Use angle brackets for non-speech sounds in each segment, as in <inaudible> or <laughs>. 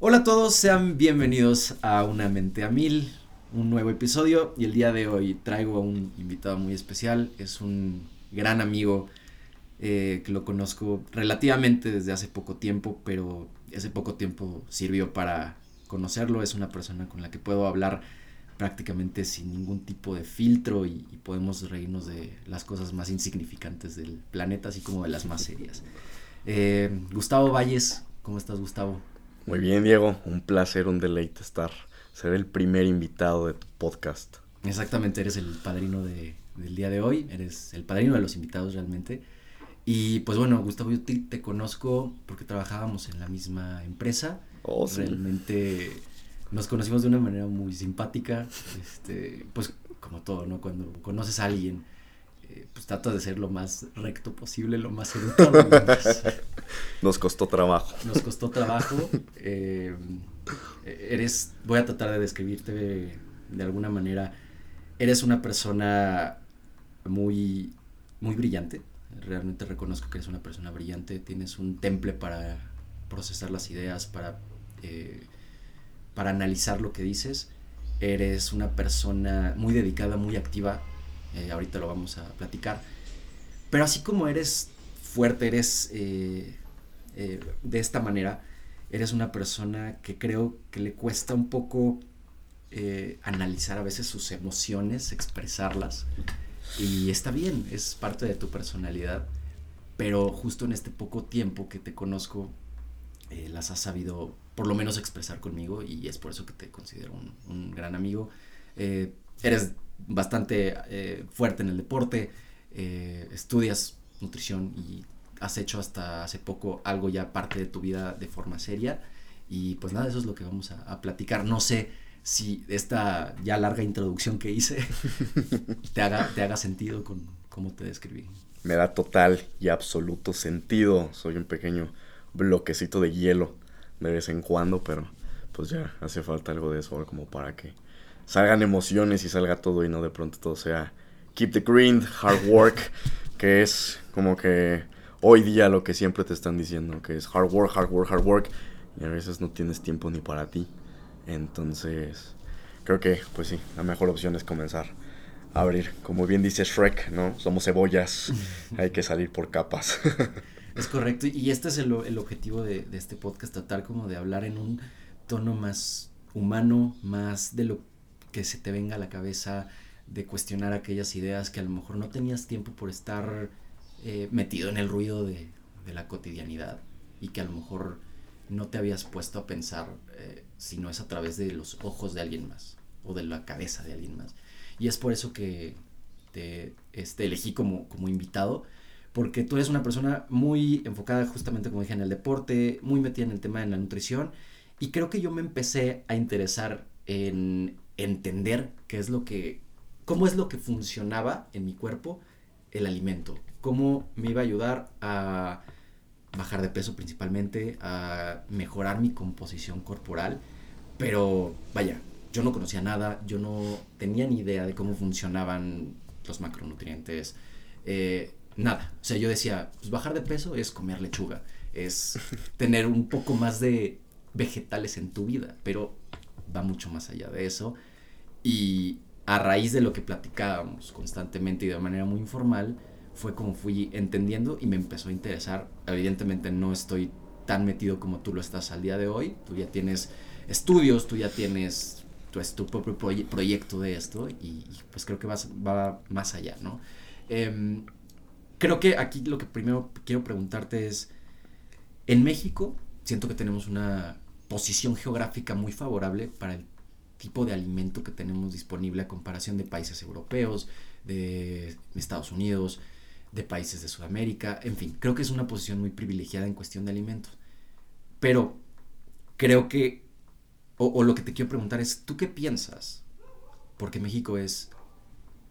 Hola a todos, sean bienvenidos a Una Mente a Mil, un nuevo episodio y el día de hoy traigo a un invitado muy especial, es un gran amigo eh, que lo conozco relativamente desde hace poco tiempo, pero ese poco tiempo sirvió para conocerlo, es una persona con la que puedo hablar prácticamente sin ningún tipo de filtro y, podemos reírnos de las cosas más insignificantes del planeta, así como de las más serias. Eh, Gustavo Valles, ¿cómo estás Gustavo? Muy bien, Diego. Un placer, un deleite estar, ser el primer invitado de tu podcast. Exactamente, eres el padrino de, del día de hoy, eres el padrino de los invitados realmente. Y pues bueno, Gustavo, yo te, conozco porque trabajábamos en la misma empresa. Oh, sí. Realmente nos conocimos de una manera muy simpática. Este, pues como todo, ¿no? Cuando conoces a alguien pues trata de ser lo más recto posible, lo más educado. <laughs> Nos costó trabajo. Nos costó trabajo. Eh, eres, voy a tratar de describirte de, alguna manera. Eres una persona muy, muy brillante. Realmente reconozco que eres una persona brillante. Tienes un temple para procesar las ideas, para, eh, para analizar lo que dices. Eres una persona muy dedicada, muy activa eh, ahorita lo vamos a platicar. Pero así como eres fuerte, eres eh, eh, de esta manera, eres una persona que creo que le cuesta un poco analizar a veces sus emociones, expresarlas. Y está bien, es parte de tu personalidad. Pero justo en este poco tiempo que te conozco, las has sabido por lo menos expresar conmigo y es por eso que te considero un gran amigo. eres bastante eh, fuerte en el deporte, eh, estudias nutrición y has hecho hasta hace poco algo ya parte de tu vida de forma seria. Y pues nada, eso es lo que vamos a, platicar. No sé si esta ya larga introducción que hice <laughs> te haga, te haga sentido con cómo te describí. Me da total y absoluto sentido. Soy un pequeño bloquecito de hielo de vez en cuando, pero pues ya hace falta algo de eso como para que salgan emociones y salga todo y no de pronto todo sea keep the grind, hard work, <laughs> que es como que hoy día lo que siempre te están diciendo, que es hard work, hard work, hard work, y a veces no tienes tiempo ni para ti. Entonces, creo que, pues sí, la mejor opción es comenzar a abrir. Como bien dice Shrek, ¿no? Somos cebollas, <laughs> hay que salir por capas. es <laughs> correcto, y este es el, el objetivo de, de este podcast, tratar como de hablar en un tono más humano, más de lo que se te venga a la cabeza de cuestionar aquellas ideas que a lo mejor no tenías tiempo por estar eh, metido en el ruido de, la cotidianidad y que a lo mejor no te habías puesto a pensar eh, si no es a través de los ojos de alguien más o de la cabeza de alguien más. Y es por eso que te este, elegí como, como invitado, porque tú eres una persona muy enfocada justamente, como dije, en el deporte, muy metida en el tema de la nutrición, y creo que yo me empecé a interesar en entender qué es lo que, cómo es lo que funcionaba en mi cuerpo el alimento, cómo me iba a ayudar a bajar de peso principalmente, a mejorar mi composición corporal, pero vaya, yo no conocía nada, yo no tenía ni idea de cómo funcionaban los macronutrientes, eh, nada. O sea, yo decía, pues bajar de peso es comer lechuga, es <laughs> tener un poco más de vegetales en tu vida, pero va mucho más allá de eso. Y a raíz de lo que platicábamos constantemente y de manera muy informal, fue como fui entendiendo y me empezó a interesar. Evidentemente no estoy tan metido como tú lo estás al día de hoy. Tú ya tienes estudios, tú ya tienes pues, tu propio proyecto de esto y, pues creo que vas, va más allá, ¿no? Em, creo que aquí lo que primero quiero preguntarte es, en México siento que tenemos una posición geográfica muy favorable para el tipo de alimento que tenemos disponible a comparación de países europeos, de Estados Unidos, de países de Sudamérica, en fin, creo que es una posición muy privilegiada en cuestión de alimentos. Pero creo que, o, lo que te quiero preguntar es, ¿tú qué piensas? Porque México es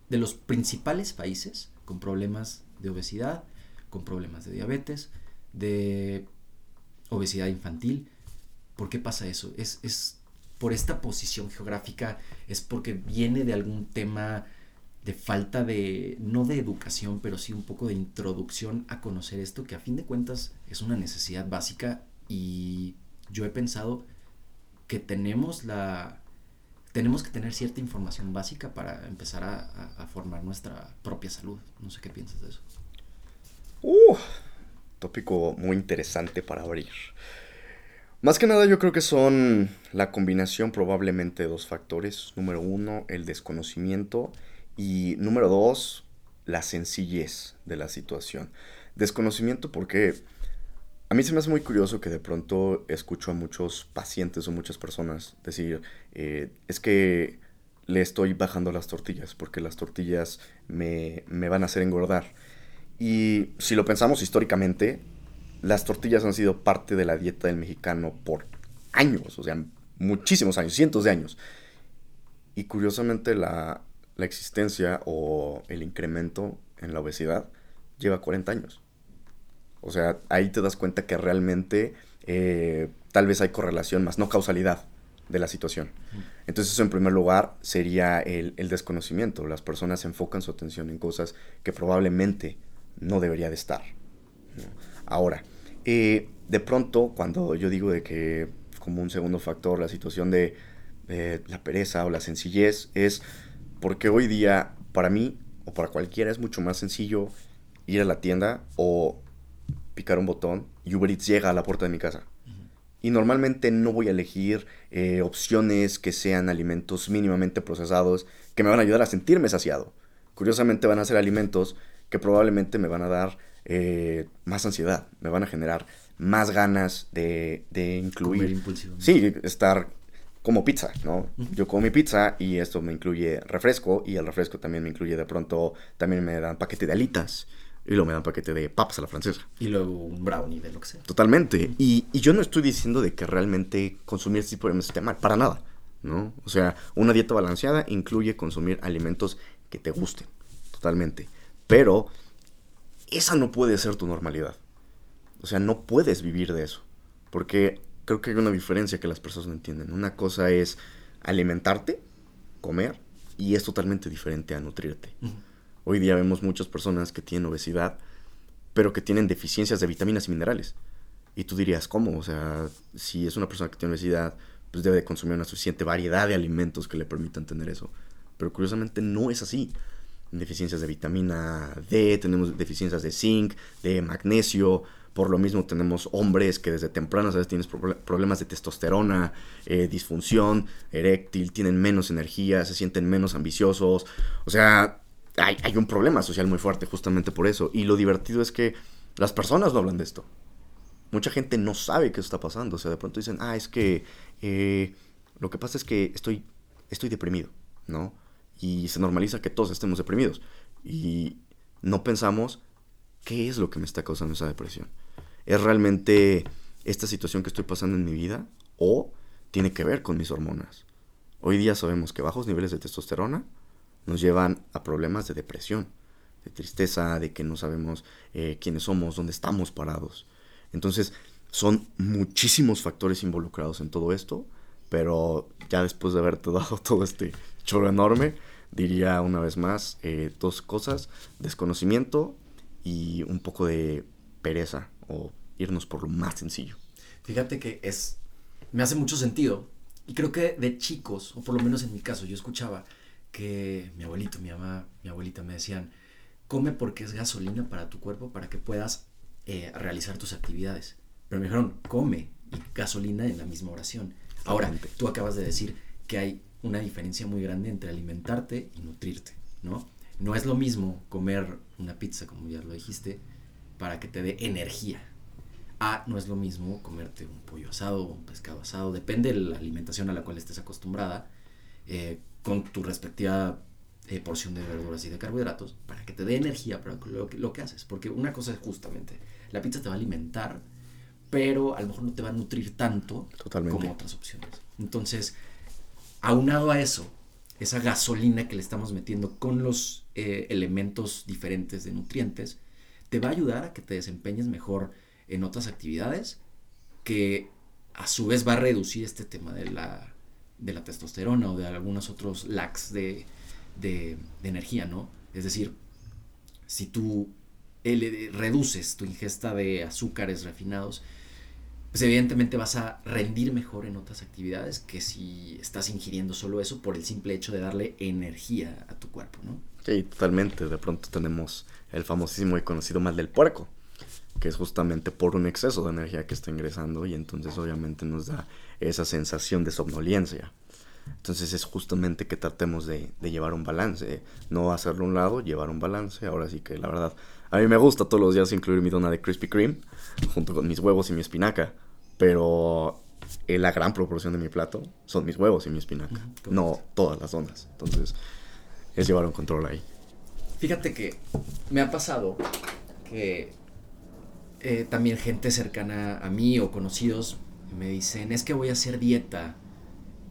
de los principales países con problemas de obesidad, con problemas de diabetes, de obesidad infantil. ¿Por qué pasa eso? Es, por esta posición geográfica es porque viene de algún tema de falta de, no de educación, pero sí un poco de introducción a conocer esto, que a fin de cuentas es una necesidad básica y yo he pensado que tenemos la tenemos que tener cierta información básica para empezar a, formar nuestra propia salud. No sé qué piensas de eso. Uh, tópico muy interesante para abrir. Más que nada yo creo que son la combinación probablemente de dos factores. Número uno, el desconocimiento y número dos, la sencillez de la situación. Desconocimiento porque a mí se me hace muy curioso que de pronto escucho a muchos pacientes o muchas personas decir, eh, es que le estoy bajando las tortillas porque las tortillas me, me van a hacer engordar. Y si lo pensamos históricamente, las tortillas han sido parte de la dieta del mexicano por años, o sea, muchísimos años, cientos de años. Y curiosamente la, la existencia o el incremento en la obesidad lleva 40 años. O sea, ahí te das cuenta que realmente eh, tal vez hay correlación más, no causalidad de la situación. Entonces eso en primer lugar sería el, desconocimiento. Las personas enfocan su atención en cosas que probablemente no debería de estar. Ahora, eh, de pronto cuando yo digo de que como un segundo factor la situación de la pereza o la sencillez es porque hoy día, para mí, o para cualquiera, es mucho más sencillo ir a la tienda o picar un botón y Uber Eats llega a la puerta de mi casa. Y normalmente no voy a elegir eh, opciones que sean alimentos mínimamente procesados que me van a ayudar a sentirme saciado. Curiosamente van a ser alimentos que probablemente me van a dar eh, más ansiedad, me van a generar más ganas de, de incluir. Sí, estar como pizza, ¿no? Yo como mi pizza y esto me incluye refresco y el refresco también me incluye de pronto, también me dan paquete de alitas y luego me dan paquete de papas a la francesa. Y luego un brownie de lo que sea. Totalmente. y, yo no estoy diciendo de que realmente consumir este tipo de alimentos esté mal, para nada, ¿no? O sea, una dieta balanceada incluye consumir alimentos que te gusten, totalmente. Pero esa no puede ser tu normalidad. O sea, no puedes vivir de eso. Porque creo que hay una diferencia que las personas no entienden. Una cosa es alimentarte, comer, y es totalmente diferente a nutrirte. Hoy día vemos muchas personas que tienen obesidad, pero que tienen deficiencias de vitaminas y minerales. Y tú dirías, ¿cómo? O sea, si es una persona que tiene obesidad, pues debe de consumir una suficiente variedad de alimentos que le permitan tener eso. Pero curiosamente no es así. Deficiencias de vitamina D, tenemos deficiencias de zinc, de magnesio, por lo mismo tenemos hombres que desde tempranas a veces tienen problemas de testosterona, eh, disfunción eréctil, tienen menos energía, se sienten menos ambiciosos. O sea, hay, un problema social muy fuerte justamente por eso. Y lo divertido es que las personas no hablan de esto. Mucha gente no sabe qué está pasando. O sea, de pronto dicen, ah, es que eh, lo que pasa es que estoy, estoy deprimido, ¿no? Y se normaliza que todos estemos deprimidos. Y no pensamos qué es lo que me está causando esa depresión. ¿Es realmente esta situación que estoy pasando en mi vida o tiene que ver con mis hormonas? Hoy día sabemos que bajos niveles de testosterona nos llevan a problemas de depresión, de tristeza, de que no sabemos eh, quiénes somos, dónde estamos parados. Entonces, son muchísimos factores involucrados en todo esto, pero ya después de haberte <laughs> dado todo este choro enorme, diría una vez más eh, dos cosas, desconocimiento y un poco de pereza o irnos por lo más sencillo. Fíjate que es, me hace mucho sentido. Y creo que de chicos, o por lo menos en mi caso, yo escuchaba que mi abuelito, mi mamá, mi abuelita me decían, come porque es gasolina para tu cuerpo para que puedas eh, realizar tus actividades. Pero me dijeron, come y gasolina en la misma oración. Ahora, tú acabas de decir que hay una diferencia muy grande entre alimentarte y nutrirte, ¿no? No es lo mismo comer una pizza, como ya lo dijiste, para que te dé energía. A no es lo mismo comerte un pollo asado o un pescado asado, depende de la alimentación a la cual estés acostumbrada, eh, con tu respectiva eh, porción de verduras y de carbohidratos, para que te dé energía para lo que, lo que haces. Porque una cosa es justamente, la pizza te va a alimentar, pero a lo mejor no te va a nutrir tanto como otras opciones. Entonces, aunado a eso, esa gasolina que le estamos metiendo con los eh, elementos diferentes de nutrientes, te va a ayudar a que te desempeñes mejor en otras actividades que a su vez va a reducir este tema de la, de la testosterona o de algunos otros lacks de, de, energía, ¿no? Es decir, si tú reduces tu ingesta de azúcares refinados, pues evidentemente vas a rendir mejor en otras actividades que si estás ingiriendo solo eso por el simple hecho de darle energía a tu cuerpo, ¿no? Sí, totalmente. De pronto tenemos el famosísimo y conocido mal del puerco, que es justamente por un exceso de energía que está ingresando y entonces obviamente nos da esa sensación de somnolencia. Entonces es justamente que tratemos de, de llevar un balance, no hacerlo a un lado, llevar un balance. Ahora sí que la verdad, a mí me gusta todos los días incluir mi dona de Krispy Kreme junto con mis huevos y mi espinaca, pero eh, la gran proporción de mi plato son mis huevos y mi espinaca, no todas las donas. Entonces es llevar un control ahí. Fíjate que me ha pasado que eh, también gente cercana a mí o conocidos me dicen, es que voy a hacer dieta.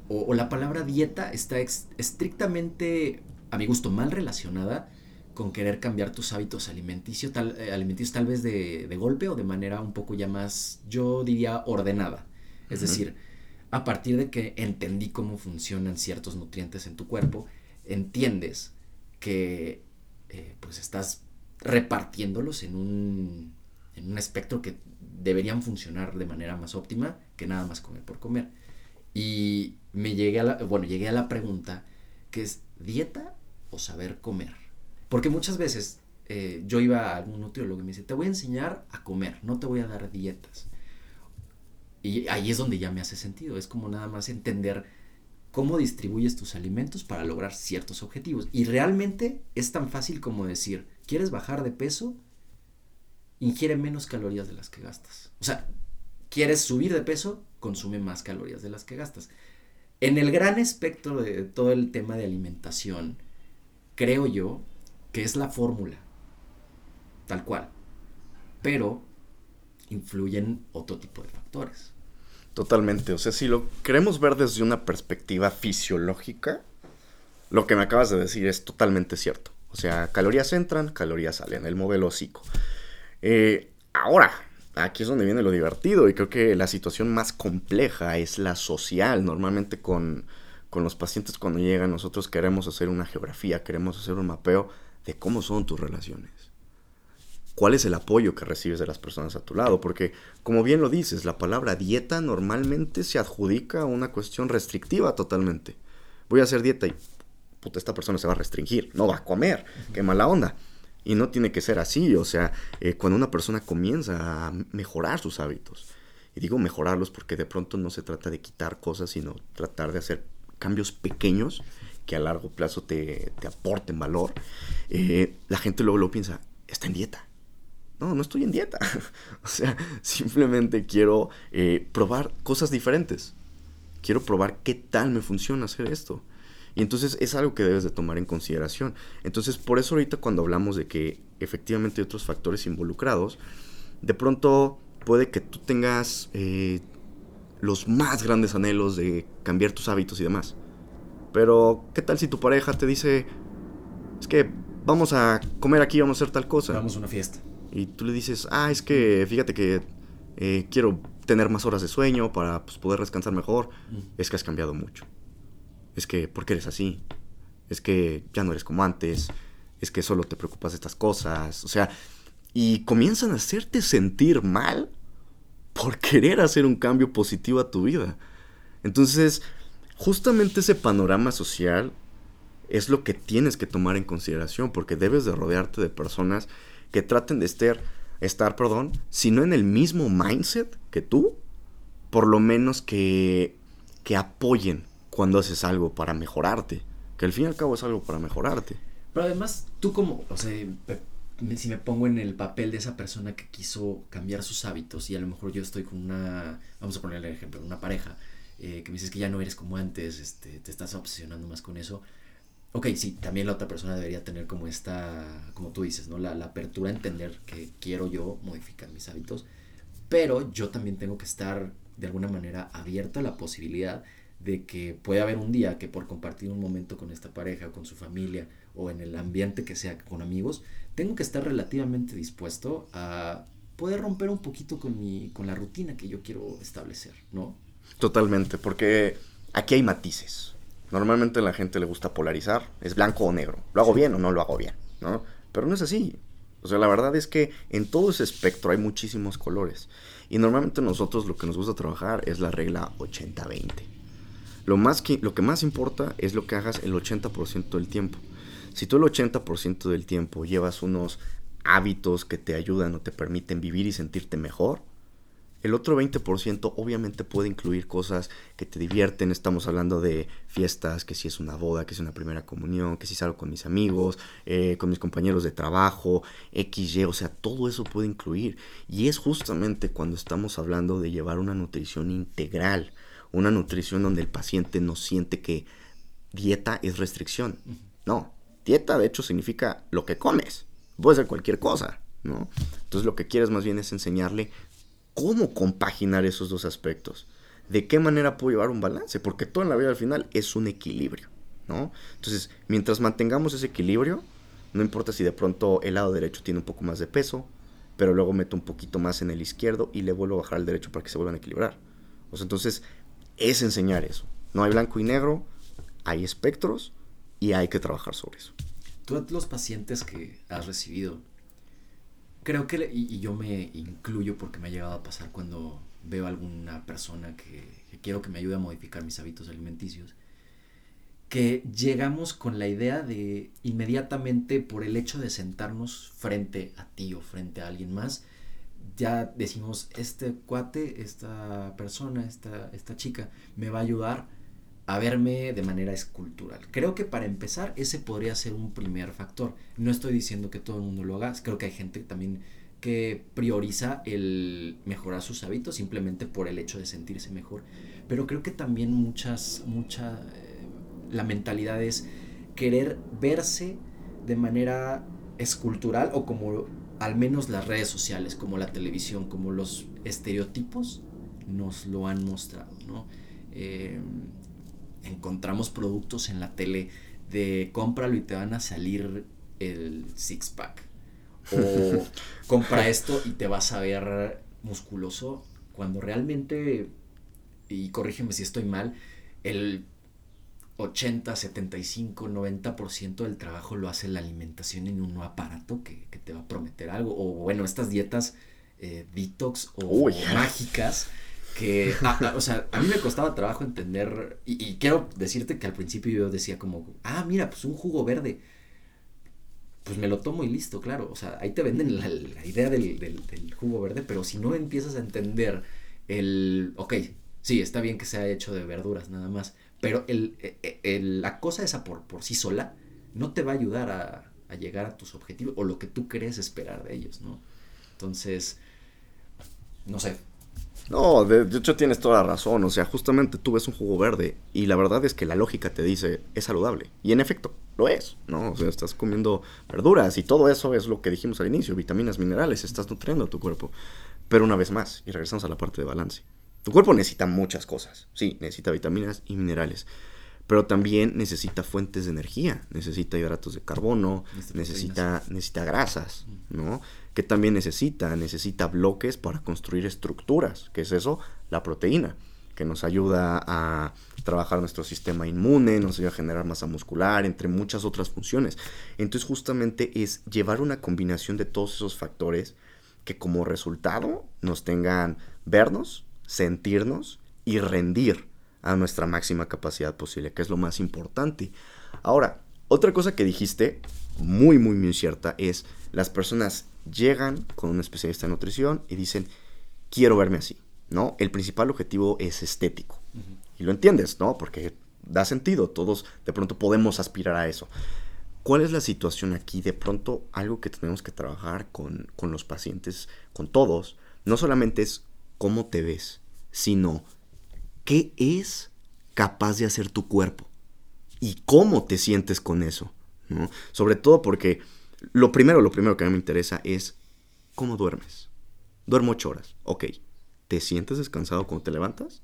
O, la palabra dieta está estrictamente, a mi gusto, mal relacionada con querer cambiar tus hábitos alimenticios, tal, eh, alimenticios tal vez de, golpe o de manera un poco ya más, yo diría, ordenada. Es decir, a partir de que entendí cómo funcionan ciertos nutrientes en tu cuerpo, entiendes que eh, pues estás repartiéndolos en un, en un espectro que deberían funcionar de manera más óptima que nada más comer por comer. Y me llegué a la, bueno, llegué a la pregunta que es dieta o saber comer. Porque muchas veces eh, yo iba a algún nutriólogo y me dice, te voy a enseñar a comer, no te voy a dar dietas. Y ahí es donde ya me hace sentido, es como nada más entender cómo distribuyes tus alimentos para lograr ciertos objetivos. Y realmente es tan fácil como decir, ¿quieres bajar de peso? Ingiere menos calorías de las que gastas. O sea, ¿quieres subir de peso? Consume más calorías de las que gastas. En el gran espectro de todo el tema de alimentación, creo yo que es la fórmula, tal cual. Pero influyen otro tipo de factores. Totalmente. O sea, si lo queremos ver desde una perspectiva fisiológica, lo que me acabas de decir es totalmente cierto. O sea, calorías entran, calorías salen, el modelo psico. Eh, ahora, aquí es donde viene lo divertido y creo que la situación más compleja es la social. Normalmente con, con los pacientes cuando llegan nosotros queremos hacer una geografía, queremos hacer un mapeo de cómo son tus relaciones cuál es el apoyo que recibes de las personas a tu lado, porque como bien lo dices, la palabra dieta normalmente se adjudica a una cuestión restrictiva totalmente. Voy a hacer dieta y puta, esta persona se va a restringir, no va a comer, qué mala onda. Y no tiene que ser así, o sea, eh, cuando una persona comienza a mejorar sus hábitos, y digo mejorarlos porque de pronto no se trata de quitar cosas, sino tratar de hacer cambios pequeños que a largo plazo te, aporten valor, eh, la gente luego lo piensa, está en dieta no, no estoy en dieta. <laughs> o sea, <laughs> simplemente quiero eh, probar cosas diferentes. Quiero probar qué tal me funciona hacer esto. Y entonces es algo que debes de tomar en consideración. Entonces, por eso ahorita cuando hablamos de que efectivamente hay otros factores involucrados, de pronto puede que tú tengas eh, los más grandes anhelos de cambiar tus hábitos y demás. Pero, ¿qué tal si tu pareja te dice, es que vamos a comer aquí, vamos a hacer tal cosa? Vamos a una fiesta y tú le dices, ah, es que fíjate que eh, quiero tener más horas de sueño para pues, poder descansar mejor, es que has cambiado mucho. Es que, ¿por qué eres así? Es que ya no eres como antes, es que solo te preocupas de estas cosas, o sea, y comienzan a hacerte sentir mal por querer hacer un cambio positivo a tu vida. Entonces, justamente ese panorama social es lo que tienes que tomar en consideración, porque debes de rodearte de personas que traten de estar, estar, perdón, si no en el mismo mindset que tú, por lo menos que, que apoyen cuando haces algo para mejorarte, que al fin y al cabo es algo para mejorarte. Pero además, tú como, o sea, si me pongo en el papel de esa persona que quiso cambiar sus hábitos y a lo mejor yo estoy con una, vamos a ponerle el ejemplo, una pareja, eh, que me dices que ya no eres como antes, este, te estás obsesionando más con eso, ok, sí, también la otra persona debería tener como esta, como tú dices, ¿no? La, apertura a entender que quiero yo modificar mis hábitos, pero yo también tengo que estar de alguna manera abierto a la posibilidad de que puede haber un día que por compartir un momento con esta pareja con su familia o en el ambiente que sea con amigos, tengo que estar relativamente dispuesto a poder romper un poquito con mi con la rutina que yo quiero establecer, ¿no? Totalmente, porque aquí hay matices. Normalmente a la gente le gusta polarizar, es blanco o negro. ¿Lo hago bien o no lo hago bien? ¿no? Pero no es así. O sea, la verdad es que en todo ese espectro hay muchísimos colores. Y normalmente nosotros lo que nos gusta trabajar es la regla 80-20. Lo, más que, lo que más importa es lo que hagas el 80% del tiempo. Si tú el 80% del tiempo llevas unos hábitos que te ayudan o te permiten vivir y sentirte mejor, el otro 20% obviamente puede incluir cosas que te divierten. Estamos hablando de fiestas, que si es una boda, que si es una primera comunión, que si salgo con mis amigos, eh, con mis compañeros de trabajo, XY, o sea, todo eso puede incluir. Y es justamente cuando estamos hablando de llevar una nutrición integral, una nutrición donde el paciente no siente que dieta es restricción. No, dieta de hecho significa lo que comes. Puede ser cualquier cosa, ¿no? Entonces lo que quieres más bien es enseñarle cómo compaginar esos dos aspectos. ¿De qué manera puedo llevar un balance? Porque todo en la vida al final es un equilibrio, ¿no? Entonces, mientras mantengamos ese equilibrio, no importa si de pronto el lado derecho tiene un poco más de peso, pero luego meto un poquito más en el izquierdo y le vuelvo a bajar al derecho para que se vuelvan a equilibrar. O sea, entonces, es enseñar eso. No hay blanco y negro, hay espectros y hay que trabajar sobre eso. Tú los pacientes que has recibido, creo que, y, yo me incluyo porque me ha llegado a pasar cuando veo a alguna persona que, quiero que me ayude a modificar mis hábitos alimenticios, que llegamos con la idea de inmediatamente por el hecho de sentarnos frente a ti o frente a alguien más, ya decimos, este cuate, esta persona, esta, esta chica me va a ayudar a verme de manera escultural. Creo que para empezar ese podría ser un primer factor. No estoy diciendo que todo el mundo lo haga, creo que hay gente también que prioriza el mejorar sus hábitos simplemente por el hecho de sentirse mejor. Pero creo que también muchas, mucha, eh, la mentalidad es querer verse de manera escultural o como al menos las redes sociales, como la televisión, como los estereotipos nos lo han mostrado, ¿no? Eh, encontramos productos en la tele de cómpralo y te van a salir el six pack. O <laughs> compra esto y te vas a ver musculoso. Cuando realmente, y corrígeme si estoy mal, el 80, 75, 90% del trabajo lo hace la alimentación en un aparato que, te va a prometer algo. O bueno, estas dietas eh, detox o mágicas que, o sea, a mí me costaba trabajo entender, y, quiero decirte que al principio yo decía como, ah, mira, pues un jugo verde, pues me lo tomo y listo, claro, o sea, ahí te venden la, idea del, jugo verde, pero si no empiezas a entender el, ok, sí, está bien que sea hecho de verduras nada más, pero el, e, e, la cosa esa por, por sí sola no te va a ayudar a, a llegar a tus objetivos o lo que tú crees esperar de ellos, ¿no? Entonces, no sé, no, de, hecho tienes toda la razón. O sea, justamente tú ves un jugo verde y la verdad es que la lógica te dice es saludable. Y en efecto, lo es, ¿no? O sea, estás comiendo verduras y todo eso es lo que dijimos al inicio, vitaminas, minerales, estás nutriendo a tu cuerpo. Pero una vez más, y regresamos a la parte de balance. Tu cuerpo necesita muchas cosas. Sí, necesita vitaminas y minerales. Pero también necesita fuentes de energía, necesita hidratos de carbono, necesita, necesita grasas, ¿no? Que también necesita, necesita bloques para construir estructuras, que es eso, la proteína, que nos ayuda a trabajar nuestro sistema inmune, nos ayuda a generar masa muscular, entre muchas otras funciones. Entonces justamente es llevar una combinación de todos esos factores que como resultado nos tengan vernos, sentirnos y rendir a nuestra máxima capacidad posible, que es lo más importante. Ahora, otra cosa que dijiste, muy, muy, muy cierta, es las personas llegan con un especialista en nutrición y dicen, quiero verme así, ¿no? El principal objetivo es estético. Y lo entiendes, ¿no? Porque da sentido, todos de pronto podemos aspirar a eso. ¿Cuál es la situación aquí? De pronto algo que tenemos que trabajar con, con los pacientes, con todos, no solamente es cómo te ves, sino qué es capaz de hacer tu cuerpo y cómo te sientes con eso. ¿no? Sobre todo porque lo primero, lo primero que a mí me interesa es cómo duermes. Duermo ocho horas. Ok. ¿Te sientes descansado cuando te levantas?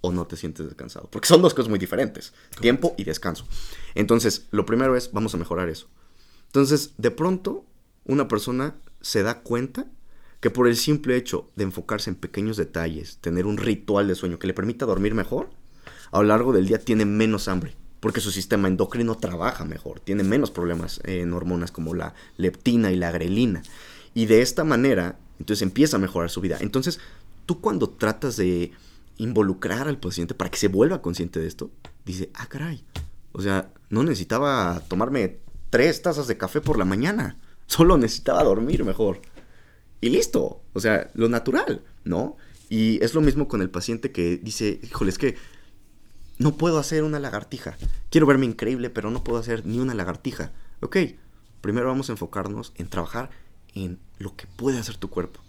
¿O no te sientes descansado? Porque son dos cosas muy diferentes. Tiempo y descanso. Entonces, lo primero es, vamos a mejorar eso. Entonces, de pronto, una persona se da cuenta que por el simple hecho de enfocarse en pequeños detalles, tener un ritual de sueño que le permita dormir mejor, a lo largo del día tiene menos hambre porque su sistema endocrino trabaja mejor, tiene menos problemas en hormonas como la leptina y la grelina. Y de esta manera, entonces empieza a mejorar su vida. Entonces, tú cuando tratas de involucrar al paciente para que se vuelva consciente de esto, dice, ah, caray, o sea, no necesitaba tomarme tres tazas de café por la mañana, <laughs> solo necesitaba dormir mejor. Y listo, o sea, lo natural, ¿no? Y es lo mismo con el paciente que dice, híjole, es que no puedo hacer una lagartija. Quiero verme increíble, pero no puedo hacer ni una lagartija. Ok, primero vamos a enfocarnos en trabajar en lo que puede hacer tu cuerpo.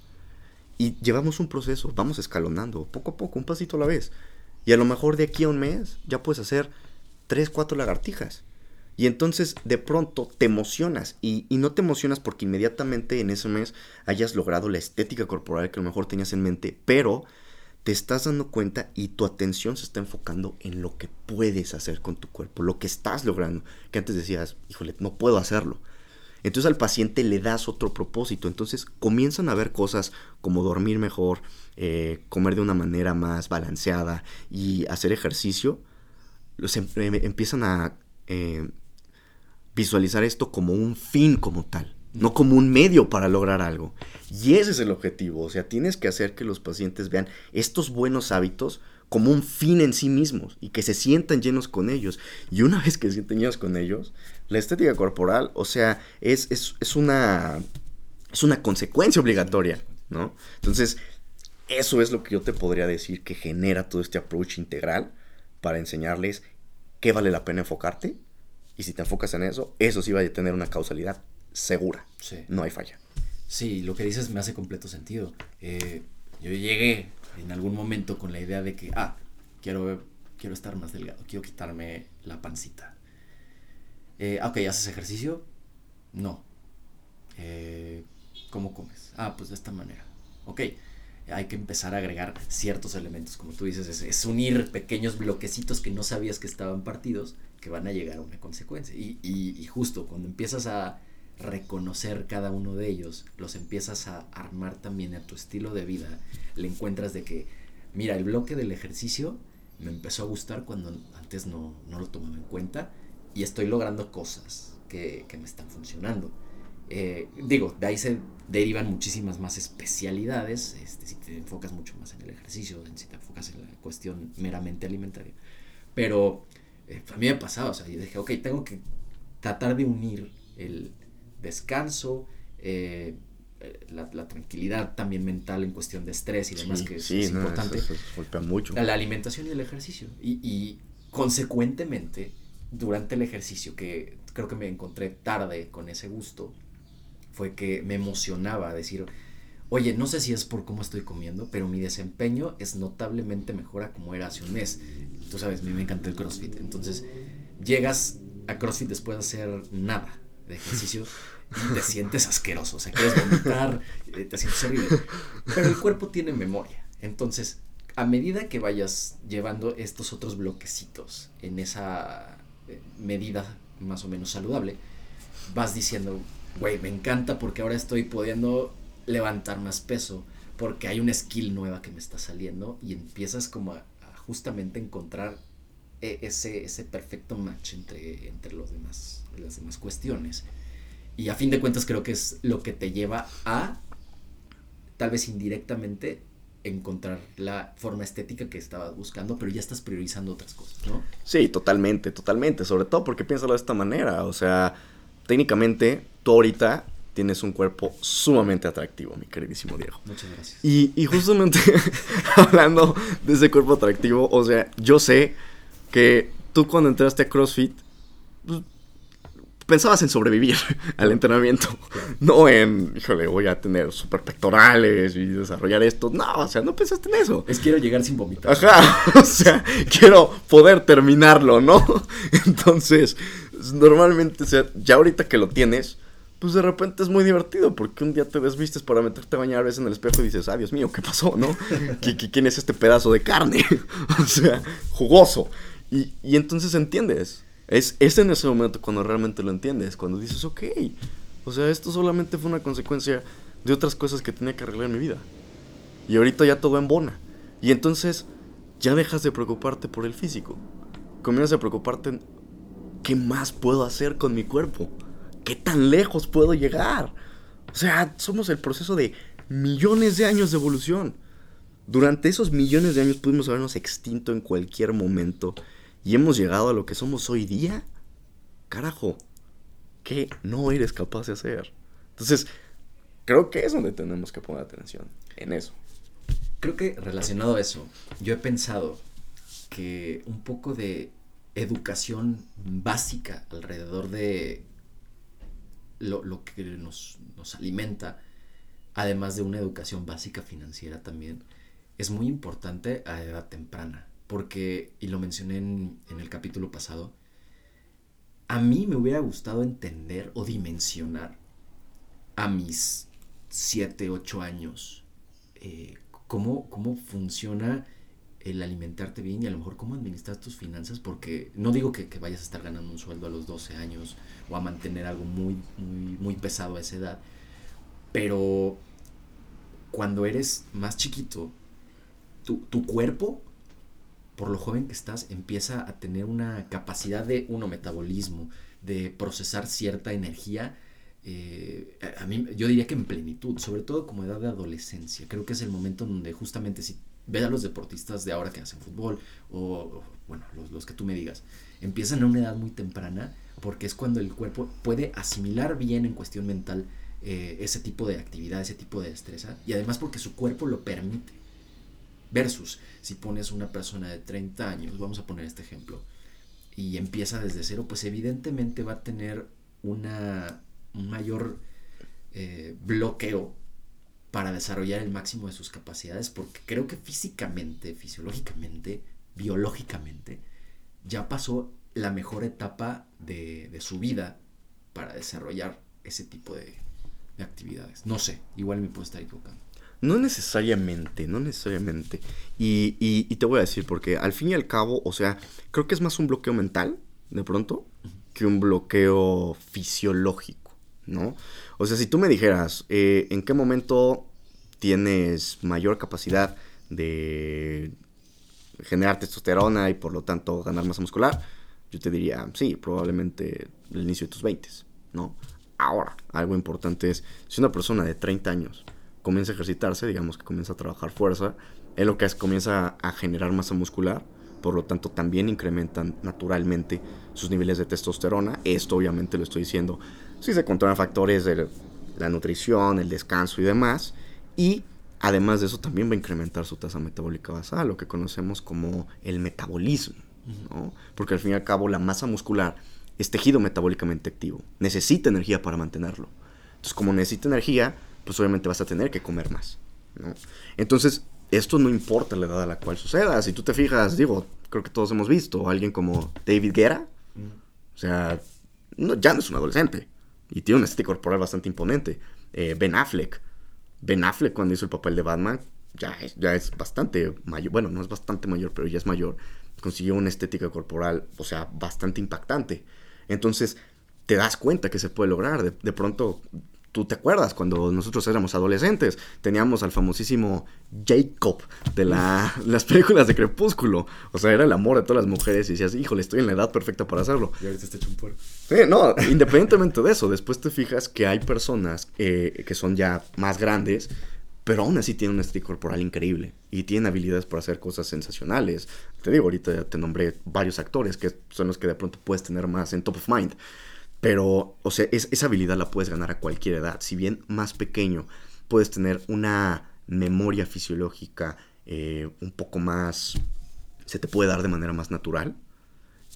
Y llevamos un proceso, vamos escalonando, poco a poco, un pasito a la vez. Y a lo mejor de aquí a un mes ya puedes hacer tres, cuatro lagartijas. Y entonces de pronto te emocionas y, y, no te emocionas porque inmediatamente en ese mes hayas logrado la estética corporal que a lo mejor tenías en mente, pero te estás dando cuenta y tu atención se está enfocando en lo que puedes hacer con tu cuerpo, lo que estás logrando, que antes decías, híjole, no puedo hacerlo. Entonces al paciente le das otro propósito, entonces comienzan a ver cosas como dormir mejor, eh, comer de una manera más balanceada y hacer ejercicio, los em em empiezan a eh, visualizar esto como un fin como tal no como un medio para lograr algo. Y ese es el objetivo, o sea, tienes que hacer que los pacientes vean estos buenos hábitos como un fin en sí mismos y que se sientan llenos con ellos. Y una <laughs> vez que se sienten llenos con ellos, la estética corporal, o sea, es, es, es una, es una consecuencia obligatoria, ¿no? Entonces, eso es lo que yo te podría decir que genera todo este approach integral para enseñarles qué vale la pena enfocarte. Y si te enfocas en eso, eso sí va a tener una causalidad segura. Sí. No hay falla. Sí, lo que dices me hace completo sentido. Eh, yo llegué en algún momento con la idea de que, ah, quiero, quiero estar más delgado, quiero quitarme la pancita. Eh, ok, ¿haces ejercicio? No. Eh, ¿Cómo comes? Ah, pues de esta manera. Ok, hay que empezar a agregar ciertos elementos, como tú dices, es, unir pequeños bloquecitos que no sabías que estaban partidos, que van a llegar a una consecuencia. y justo cuando empiezas a reconocer cada uno de ellos, los empiezas a armar también a tu estilo de vida, le encuentras de que, mira, el bloque del ejercicio me empezó a gustar cuando antes no, lo tomaba en cuenta y estoy logrando cosas que, me están funcionando. Eh, digo, de ahí se derivan muchísimas más especialidades, este, si te enfocas mucho más en el ejercicio, si te enfocas en la cuestión meramente alimentaria. Pero eh, a mí me pasaba, o sea, yo dije, ok, tengo que tratar de unir el, descanso, eh, la, tranquilidad también mental en cuestión de estrés y demás, que es, importante. mucho. La alimentación y el ejercicio. Y, consecuentemente, durante el ejercicio, que creo que me encontré tarde con ese gusto, fue que me emocionaba decir, oye, no sé si es por cómo estoy comiendo, pero mi desempeño es notablemente mejor a como era hace un mes. Tú sabes, a mí me encanta el CrossFit. Entonces, llegas a CrossFit después de hacer nada de ejercicio <laughs> te sientes asqueroso, o sea, quieres vomitar, eh, te sientes horrible. Pero el cuerpo tiene memoria. Entonces, a medida que vayas llevando estos otros bloquecitos en esa eh, medida más o menos saludable, vas diciendo, güey, me encanta porque ahora estoy pudiendo levantar más peso, porque hay una skill nueva que me está saliendo y empiezas como a, justamente encontrar e, ese, ese perfecto match entre, entre los demás, las demás cuestiones. Y a fin de cuentas creo que es lo que te lleva a, tal vez indirectamente, encontrar la forma estética que estabas buscando, pero ya estás priorizando otras cosas, ¿no? Sí, totalmente, totalmente. Sobre todo porque piénsalo de esta manera. O sea, técnicamente, tú ahorita tienes un cuerpo sumamente atractivo, mi queridísimo Diego. Muchas gracias. Y, y justamente <laughs> hablando de ese cuerpo atractivo, o sea, yo sé que tú cuando entraste a CrossFit, pues, pensabas en sobrevivir <laughs> al entrenamiento, no en, híjole, voy a tener super pectorales y desarrollar esto. No, o sea, no pensaste en eso. Es quiero llegar sin vomitar. Ajá, <laughs> o sea, quiero poder terminarlo, ¿no? <laughs> Entonces, normalmente, o sea, ya ahorita que lo tienes, pues de repente es muy divertido porque un día te desvistes para meterte a bañar, ves en el espejo y dices, ah, Dios mío, ¿qué pasó, no? ¿Quién es este pedazo de carne? o sea, jugoso. Y, y entonces entiendes es, en ese momento cuando realmente lo entiendes, cuando dices, ok, o sea, esto solamente fue una consecuencia de otras cosas que tenía que arreglar en mi vida. Y ahorita ya todo embona. Y entonces ya dejas de preocuparte por el físico. Comienzas a preocuparte ¿qué más puedo hacer con mi cuerpo? ¿Qué tan lejos puedo llegar? O sea, somos el proceso de millones de años de evolución. Durante esos millones de años pudimos habernos extinto en cualquier momento y hemos llegado a lo que somos hoy día. Carajo, ¿qué no eres capaz de hacer? Entonces, creo que es donde tenemos que poner atención, en eso. Creo que relacionado a eso, yo he pensado que un poco de educación básica alrededor de lo, que nos, alimenta, además de una educación básica financiera también, es muy importante a edad temprana. Porque, y lo mencioné en, el capítulo pasado, a mí me hubiera gustado entender o dimensionar a mis 7, 8 años eh, cómo, cómo funciona el alimentarte bien y a lo mejor cómo administrar tus finanzas, porque no digo que, vayas a estar ganando un sueldo a los 12 años o a mantener algo muy, muy, muy pesado a esa edad, pero cuando eres más chiquito, tu, tu cuerpo, por lo joven que estás, empieza a tener una capacidad de, uno, metabolismo, de procesar cierta energía. Eh, a mí, yo diría que en plenitud, sobre todo como edad de adolescencia. Creo que es el momento donde justamente si ve a los deportistas de ahora que hacen fútbol o, bueno, los, que tú me digas, empiezan a una edad muy temprana porque es cuando el cuerpo puede asimilar bien en cuestión mental eh, ese tipo de actividad, ese tipo de destreza y además porque su cuerpo lo permite. Versus si pones una persona de 30 años, vamos a poner este ejemplo, y empieza desde cero, pues evidentemente va a tener una, un mayor eh, bloqueo para desarrollar el máximo de sus capacidades, porque creo que físicamente, fisiológicamente, biológicamente, ya pasó la mejor etapa de, su vida para desarrollar ese tipo de, actividades. No sé, igual me puedo estar equivocando. No necesariamente, no necesariamente. Y, y, te voy a decir, porque al fin y al cabo, o sea, creo que es más un bloqueo mental, de pronto, que un bloqueo fisiológico, ¿no? O sea, si tú me dijeras, eh, ¿en qué momento tienes mayor capacidad de generar testosterona y por lo tanto ganar masa muscular? Yo te diría, sí, probablemente el inicio de tus 20, ¿no? Ahora, algo importante es, si una persona de 30 años comienza a ejercitarse, digamos que comienza a trabajar fuerza, es lo que es, comienza a generar masa muscular, por lo tanto también incrementan naturalmente sus niveles de testosterona. Esto obviamente lo estoy diciendo si se controlan factores de la nutrición, el descanso y demás. Y además de eso también va a incrementar su tasa metabólica basal, lo que conocemos como el metabolismo. Porque al fin y al cabo la masa muscular es tejido metabólicamente activo. Necesita energía para mantenerlo. Entonces como necesita energía, pues obviamente vas a tener que comer más. Entonces, esto no importa la edad a la cual suceda. Si tú te fijas, digo, creo que todos hemos visto a alguien como David Guerra. O sea, ya no es un adolescente. Y tiene un estética corporal bastante imponente. Eh, ben Affleck. Ben Affleck cuando hizo el papel de Batman ya es bastante mayor. Bueno, no es bastante mayor, pero ya es mayor. Consiguió una estética corporal, o sea, bastante impactante. Entonces, te das cuenta que se puede lograr. de pronto, tú te acuerdas cuando nosotros éramos adolescentes, teníamos al famosísimo Jacob de las películas de Crepúsculo. O sea, era el amor de todas las mujeres y decías, híjole, estoy en la edad perfecta para hacerlo. Y ahorita está hecho un puerco. Sí, no, independientemente de eso, después te fijas que hay personas eh, que son ya más grandes, pero aún así tienen un estilo corporal increíble y tienen habilidades para hacer cosas sensacionales. Te digo, ahorita te nombré varios actores que son los que de pronto puedes tener más en top of mind. Pero, o sea, esa habilidad la puedes ganar a cualquier edad. Si bien más pequeño, puedes tener una memoria fisiológica eh, un poco más... se te puede dar de manera más natural.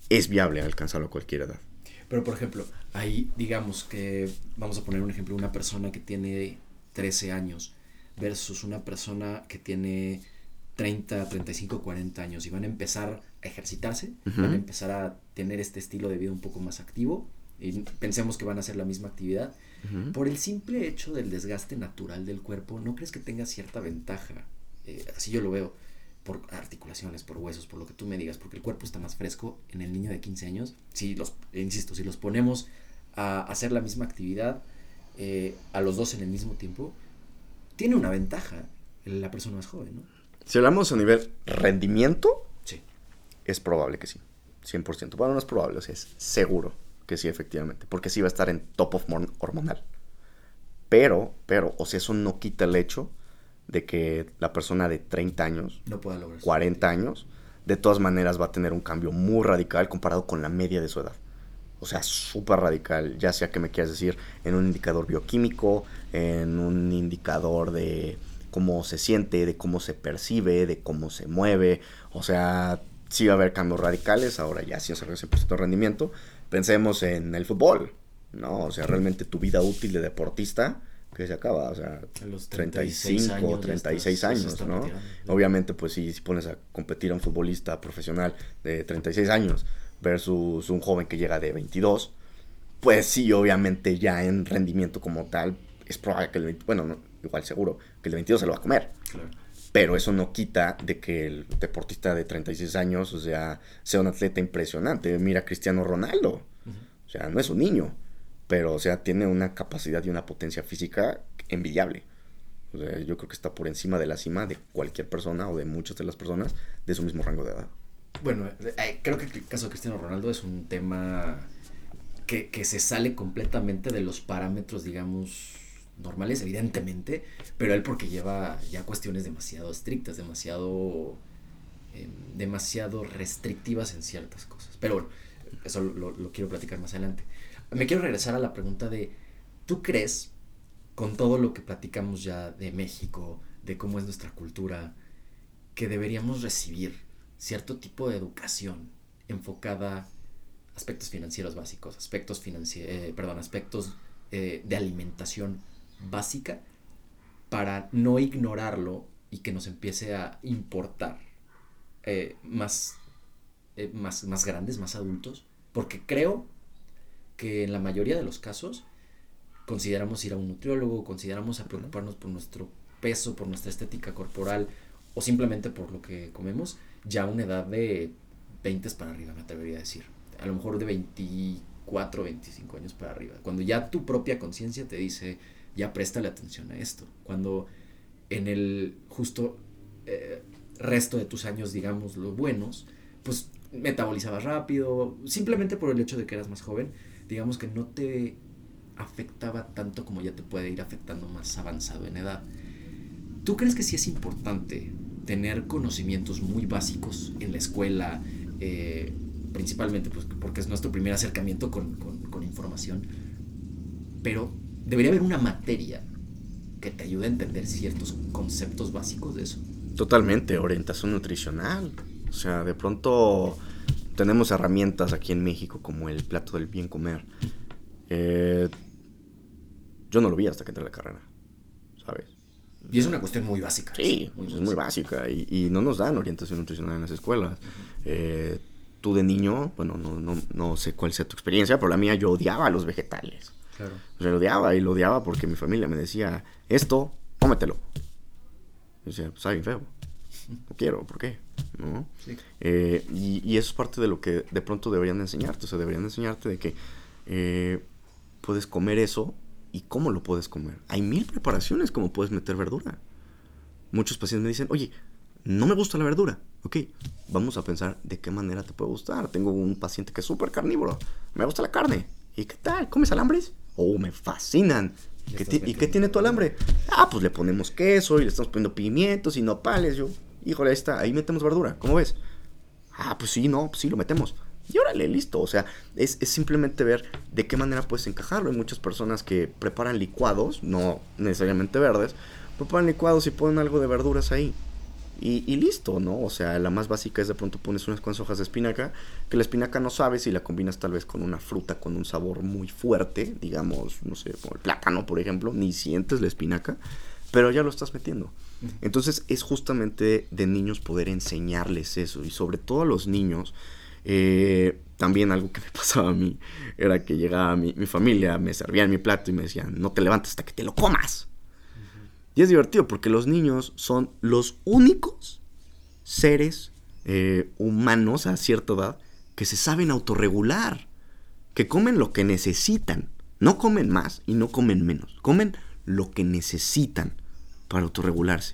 Es viable alcanzarlo a cualquier edad. Pero, por ejemplo, ahí digamos que, vamos a poner un ejemplo, una persona que tiene 13 años versus una persona que tiene 30, 35, 40 años y van a empezar a ejercitarse, van a empezar a tener este estilo de vida un poco más activo y pensemos que van a hacer la misma actividad, por el simple hecho del desgaste natural del cuerpo, ¿no crees que tenga cierta ventaja? Eh, así yo lo veo, por articulaciones, por huesos, por lo que tú me digas, porque el cuerpo está más fresco en el niño de 15 años. Si los, insisto, si los ponemos a hacer la misma actividad eh, a los dos en el mismo tiempo, tiene una ventaja la persona más joven, ¿no? Si hablamos a nivel rendimiento, sí. es probable que sí. 100%. Bueno, no es probable, o sea, es seguro que sí, efectivamente. Porque sí va a estar en top of hormonal. Pero, pero, o sea, eso no quita el hecho de que la persona de 30 años, no pueda lograr 40 años, de todas maneras va a tener un cambio muy radical comparado con la media de su edad. O sea, súper radical, ya sea que me quieras decir en un indicador bioquímico, en un indicador de cómo se siente, de cómo se percibe, de cómo se mueve. O sea, sí va a haber cambios radicales, ahora ya sí 100% de rendimiento. Pensemos en el fútbol, ¿no? O sea, realmente tu vida útil de deportista que se acaba, o sea, los 35, 36 años, ¿no? Obviamente, pues si, si pones a competir a un futbolista profesional de 36 años versus un joven que llega de 22, pues sí, obviamente ya en rendimiento como tal, es probable que el, bueno, igual seguro, que el de 22 se lo va a comer. Pero eso no quita de que el deportista de 36 años, o sea, sea un atleta impresionante. Mira a Cristiano Ronaldo. O sea, no es un niño pero o sea, tiene una capacidad y una potencia física envidiable. O sea, yo creo que está por encima de la cima de cualquier persona o de muchas de las personas de su mismo rango de edad. Bueno, eh, creo que el caso de Cristiano Ronaldo es un tema que, que se sale completamente de los parámetros, digamos, normales, evidentemente, pero él porque lleva ya cuestiones demasiado estrictas, demasiado, em, demasiado restrictivas en ciertas cosas. Pero bueno, eso lo, quiero platicar más adelante me quiero regresar a la pregunta de, ¿tú crees, con todo lo que platicamos ya de México, de cómo es nuestra cultura, que deberíamos recibir cierto tipo de educación enfocada aspectos financieros básicos, aspectos financieros, eh, perdón, aspectos eh, de alimentación básica para no ignorarlo y que nos empiece a importar eh, más, más, más grandes, más adultos, porque creo que en la mayoría de los casos consideramos ir a un nutriólogo, consideramos a preocuparnos por nuestro peso, por nuestra estética corporal o simplemente por lo que comemos, ya a una edad de 20 para arriba, me atrevería a decir. A lo mejor de 24, 25 años para arriba. Cuando ya tu propia conciencia te dice, ya préstale atención a esto. Cuando en el justo eh, resto de tus años, digamos, los buenos, pues metabolizabas rápido, simplemente por el hecho de que eras más joven, digamos que no te afectaba tanto como ya te puede ir afectando más avanzado en edad. ¿Tú crees que sí es importante tener conocimientos muy básicos en la escuela, eh, principalmente pues, porque es nuestro primer acercamiento con, con información, pero debería haber una materia que te ayude a entender ciertos conceptos básicos de eso? Totalmente, orientación nutricional. O sea, de pronto tenemos herramientas aquí en México como el plato del bien comer. Eh, yo no lo vi hasta que entré a la carrera, ¿sabes? Y es una cuestión muy básica. Sí, es muy, básica y, no nos dan orientación nutricional en las escuelas. Eh, tú de niño, bueno, no, no, no, sé cuál sea tu experiencia, pero la mía yo odiaba los vegetales. Claro. Lo odiaba y lo odiaba porque mi familia me decía, esto, cómetelo. Y decía, pues bien feo no quiero, ¿por qué? ¿No? Eh, y, eso es parte de lo que de pronto deberían enseñarte, o sea, deberían enseñarte de que eh, puedes comer eso y cómo lo puedes comer. Hay mil preparaciones como puedes meter verdura. Muchos pacientes me dicen, oye, no me gusta la verdura. Ok, vamos a pensar de qué manera te puede gustar. Tengo un paciente que es súper carnívoro. Me gusta la carne. ¿Y qué tal? ¿Comes alambres? Oh, me fascinan. ¿Y qué tiene tu alambre? Ah, pues le ponemos queso y le estamos poniendo pimientos y nopales. Yo, híjole, ahí está, ahí metemos verdura, ¿cómo ves? Ah, pues sí, no, pues sí, lo metemos. Y órale, listo. O sea, es, simplemente ver de qué manera puedes encajarlo. Hay muchas personas que preparan licuados, no necesariamente verdes, preparan licuados y ponen algo de verduras ahí. Y, listo, ¿no? O sea, la más básica es de pronto pones unas cuantas hojas de espinaca, que la espinaca no sabes si la combinas tal vez con una fruta con un sabor muy fuerte, digamos, no sé, como el plátano, por ejemplo, ni sientes la espinaca, pero ya lo estás metiendo. Entonces es justamente de niños poder enseñarles eso y sobre todo a los niños. Eh, también algo que me <laughs> pasaba a mí era que llegaba mi, mi familia, me servían mi plato y me decían, no te levantes hasta que te lo comas. Y es divertido porque los niños son los únicos seres eh, humanos a cierta edad que se saben autorregular, que comen lo que necesitan, no comen más y no comen menos, comen lo que necesitan para autorregularse.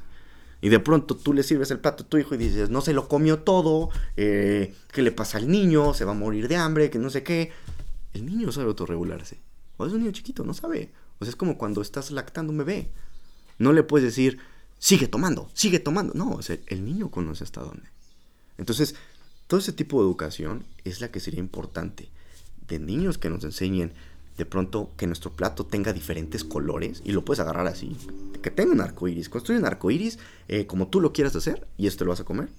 Y de pronto tú le sirves el plato a tu hijo y dices, no se lo comió todo, eh, ¿qué le pasa al niño? Se va a morir de hambre, que no sé qué. El niño sabe autorregularse. O es un niño chiquito, no sabe. O sea, es como cuando estás lactando un bebé. No le puedes decir, sigue tomando, sigue tomando. No, o el niño conoce hasta dónde. Entonces, todo ese tipo de educación es la que sería importante. De niños que nos enseñen de pronto que nuestro plato tenga diferentes colores y lo puedes agarrar así. Que tenga un arco iris. Construye un arco iris eh, como tú lo quieras hacer y esto lo vas a comer.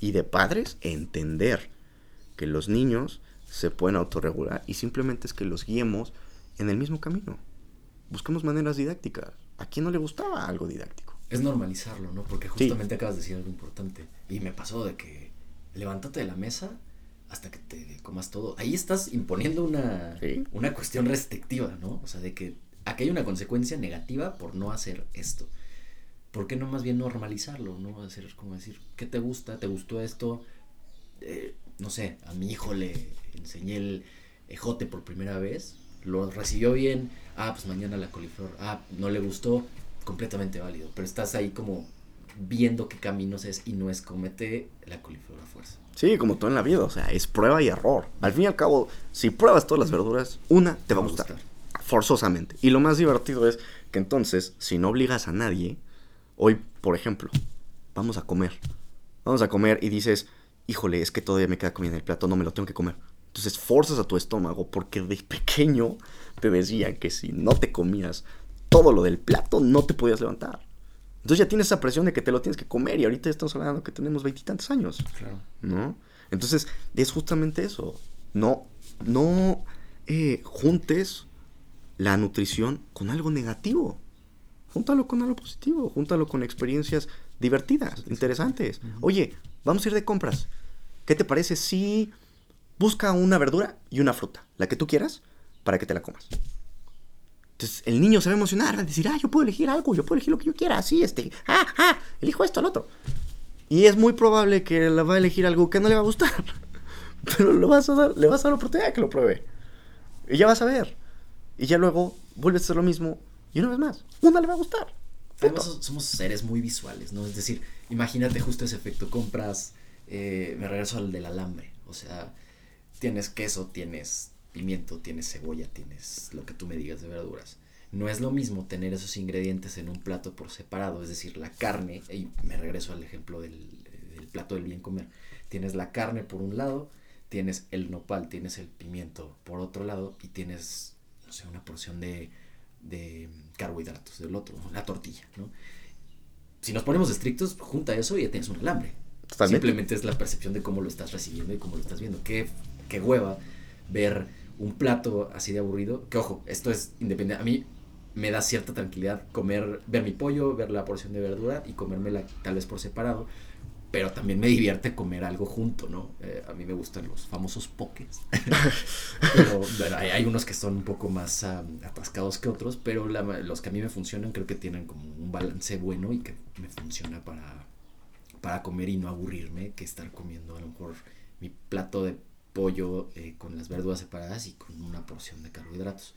Y de padres, entender que los niños se pueden autorregular y simplemente es que los guiemos en el mismo camino. Busquemos maneras didácticas. ¿A quién no le gustaba algo didáctico? Es normalizarlo, ¿no? Porque justamente acabas de decir algo importante. Y me pasó de que levántate de la mesa hasta que te comas todo. Ahí estás imponiendo una, una cuestión restrictiva, ¿no? O sea, de que aquí hay una consecuencia negativa por no hacer esto. ¿Por qué no más bien normalizarlo? ¿No? Hacer como decir, ¿qué te gusta? ¿Te gustó esto? Eh, no sé, a mi hijo le enseñé el ejote por primera vez, lo recibió bien, ah, pues mañana la coliflor, ah, no le gustó, completamente válido, pero estás ahí como viendo qué caminos es y no es comete la coliflor a fuerza. Sí, como todo en la vida, o sea, es prueba y error. Al fin y al cabo, si pruebas todas las verduras, una te va a gustar, forzosamente. Y lo más divertido es que entonces, si no obligas a nadie, hoy, por ejemplo, vamos a comer. Vamos a comer y dices, híjole, es que todavía me queda comida en el plato, no me lo tengo que comer. Entonces forzas a tu estómago porque de pequeño te decían que si no te comías todo lo del plato, no te podías levantar. Entonces ya tienes esa presión de que te lo tienes que comer y ahorita estamos hablando que tenemos veintitantos años. Claro. ¿No? Entonces es justamente eso. No, no eh, juntes la nutrición con algo negativo. Júntalo con algo positivo, júntalo con experiencias divertidas, interesantes. Oye, vamos a ir de compras. ¿Qué te parece si busca una verdura y una fruta, la que tú quieras, para que te la comas? Entonces el niño se va a emocionar, va a decir, ah, yo puedo elegir algo, yo puedo elegir lo que yo quiera, así, este, ah, ah, elijo esto, el otro. Y es muy probable que le va a elegir algo que no le va a gustar. <laughs> Pero le vas a dar, le vas a dar la oportunidad de que lo pruebe. Y ya vas a ver. Y ya luego vuelves a hacer lo mismo y una vez más, una le va a gustar. Además somos seres muy visuales, ¿no? Es decir, imagínate justo ese efecto, compras, eh, me regreso al del alambre, o sea, tienes queso, tienes pimiento, tienes cebolla, tienes lo que tú me digas de verduras. No es lo mismo tener esos ingredientes en un plato por separado, es decir, la carne, y me regreso al ejemplo del, plato del bien comer. Tienes la carne por un lado, tienes el nopal, tienes el pimiento por otro lado y tienes, no sé, una porción de, de carbohidratos del otro, la tortilla, ¿no? Si nos ponemos estrictos, junta eso y ya tienes un alambre. Simplemente es la percepción de cómo lo estás recibiendo y cómo lo estás viendo. Qué, qué hueva ver un plato así de aburrido, que ojo, esto es independiente, a mí me da cierta tranquilidad comer, ver mi pollo, ver la porción de verdura y comérmela tal vez por separado, pero también me divierte comer algo junto, ¿no? Eh, a mí me gustan los famosos pokés, <laughs> pero hay, unos que son un poco más atascados que otros, pero los que a mí me funcionan creo que tienen como un balance bueno y que me funciona para, para comer y no aburrirme que estar comiendo a lo mejor mi plato de pollo eh, con las verduras separadas y con una porción de carbohidratos,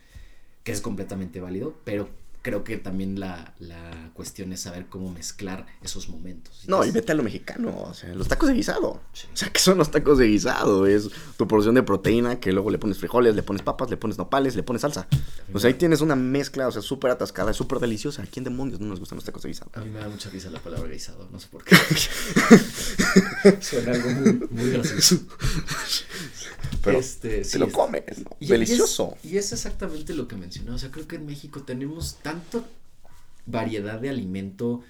que es completamente válido, pero creo que también la, la cuestión es saber cómo mezclar esos momentos. No, y vete a lo mexicano, o sea, los tacos de guisado. O sea, ¿qué son los tacos de guisado? Es tu porción de proteína que luego le pones frijoles, le pones papas, le pones nopales, le pones salsa. O sea, ahí tienes una mezcla, o sea, súper atascada, súper deliciosa. ¿A quién demonios no nos gustan los tacos de guisado? A mí me da mucha risa la palabra guisado, no sé por qué. <laughs> Suena algo muy, muy gracioso. Pero este, te lo comes, Delicioso. Y es, exactamente lo que mencionó. O sea, creo que en México tenemos tanta variedad de alimento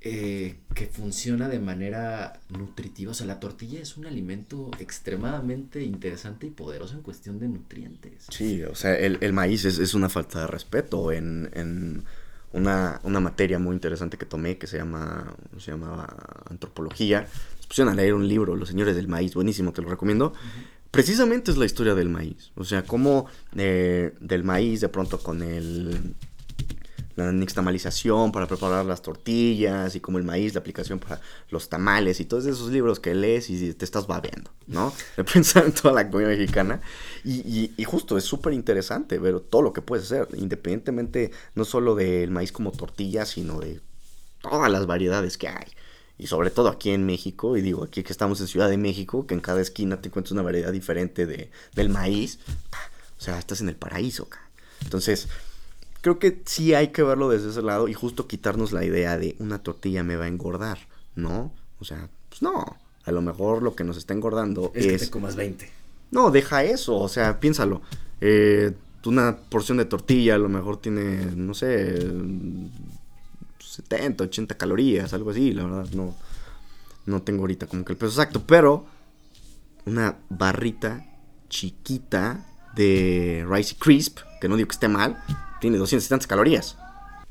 eh, que funciona de manera nutritiva. O sea, la tortilla es un alimento extremadamente interesante y poderoso en cuestión de nutrientes. Sí, o sea, el, maíz es, una falta de respeto en, en una, una, materia muy interesante que tomé que se llama, se llama antropología. Se pusieron a leer un libro, Los Señores del Maíz, buenísimo, te lo recomiendo precisamente es la historia del maíz. O sea, cómo eh, del maíz de pronto con el la nixtamalización para preparar las tortillas y como el maíz, la aplicación para los tamales y todos esos libros que lees y te estás babeando, ¿no? <laughs> De pensar en toda la comida mexicana. Y, y, justo es súper interesante ver todo lo que puedes hacer, independientemente no solo del maíz como tortilla, sino de todas las variedades que hay. Y sobre todo aquí en México, y digo, aquí que estamos en Ciudad de México, que en cada esquina te encuentras una variedad diferente de, del maíz. O sea, estás en el paraíso, Entonces, creo que sí hay que verlo desde ese lado y justo quitarnos la idea de una tortilla me va a engordar, ¿no? O sea, pues no. A lo mejor lo que nos está engordando es. Es que te comas 20. No, deja eso, o sea, piénsalo. Eh, una porción de tortilla a lo mejor tiene, no sé, 70, 80 calorías, algo así, la verdad, no, no tengo ahorita como que el peso exacto, pero una barrita chiquita de Rice Crisp, que no digo que esté mal, tiene 200 y tantas calorías.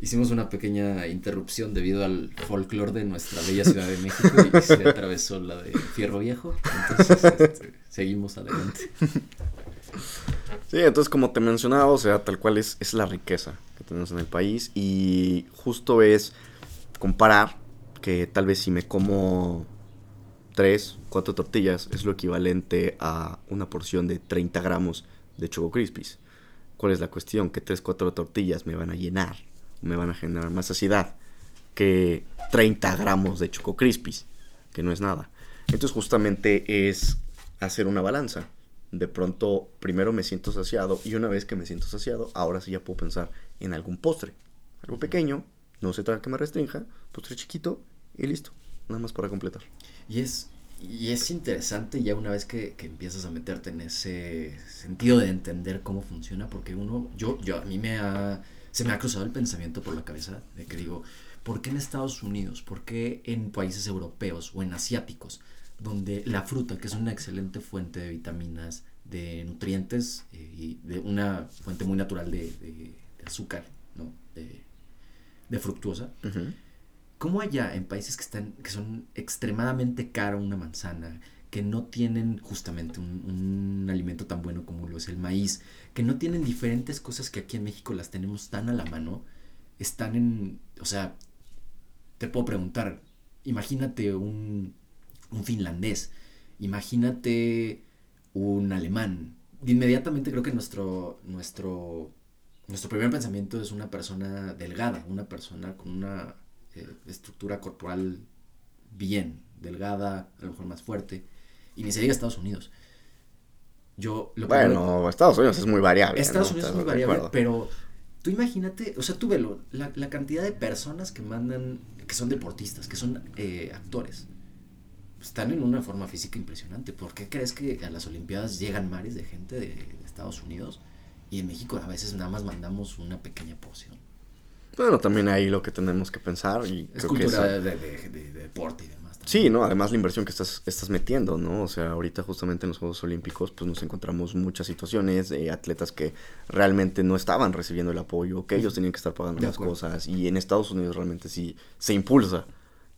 Hicimos una pequeña interrupción debido al folclore de nuestra bella Ciudad de México y se <laughs> atravesó la de Fierro Viejo. Entonces, este, seguimos adelante. Sí, entonces como te mencionaba, o sea, tal cual es, es la riqueza que tenemos en el país y justo es comparar que tal vez si me como tres, cuatro tortillas es lo equivalente a una porción de 30 gramos de Choco Crispies. ¿Cuál es la cuestión? Que tres, cuatro tortillas me van a llenar, me van a generar más saciedad que 30 gramos de Choco Crispies, que no es nada. Entonces justamente es hacer una balanza de pronto primero me siento saciado y una vez que me siento saciado, ahora sí ya puedo pensar en algún postre. Algo pequeño, no se trata que me restrinja, postre chiquito y listo, nada más para completar. Y es, y es interesante ya una vez que, empiezas a meterte en ese sentido de entender cómo funciona, porque uno, yo, yo a mí me ha, se me ha cruzado el pensamiento por la cabeza de que digo, ¿por qué en Estados Unidos? ¿Por qué en países europeos o en asiáticos? donde la fruta, que es una excelente fuente de vitaminas, de nutrientes eh, y de una fuente muy natural de, azúcar, ¿no? De, fructuosa. ¿Cómo allá en países que, están, que son extremadamente caro una manzana, que no tienen justamente un, un, alimento tan bueno como lo es el maíz, que no tienen diferentes cosas que aquí en México las tenemos tan a la mano, están en, o sea, te puedo preguntar, imagínate un un finlandés, imagínate un alemán. Inmediatamente creo que nuestro, nuestro, nuestro primer pensamiento es una persona delgada, una persona con una eh, estructura corporal bien, delgada, a lo mejor más fuerte, y ni se diga Estados Unidos. Yo bueno, Estados Unidos es muy variable. Estados Unidos es muy variable, pero tú imagínate, o sea, tú velo, la, la, cantidad de personas que mandan, que son deportistas, que son eh, actores, están en una forma física impresionante. ¿Por qué crees que a las Olimpiadas llegan mares de gente de, Estados Unidos y en México a veces nada más mandamos una pequeña porción? Bueno, también ahí lo que tenemos que pensar. Y es cultura de, deporte y demás. Sí, ¿no? Además la inversión que estás, estás metiendo, ¿no? O sea, ahorita justamente en los Juegos Olímpicos pues nos encontramos muchas situaciones de atletas que realmente no estaban recibiendo el apoyo, que ellos tenían que estar pagando las cosas y en Estados Unidos realmente sí se impulsa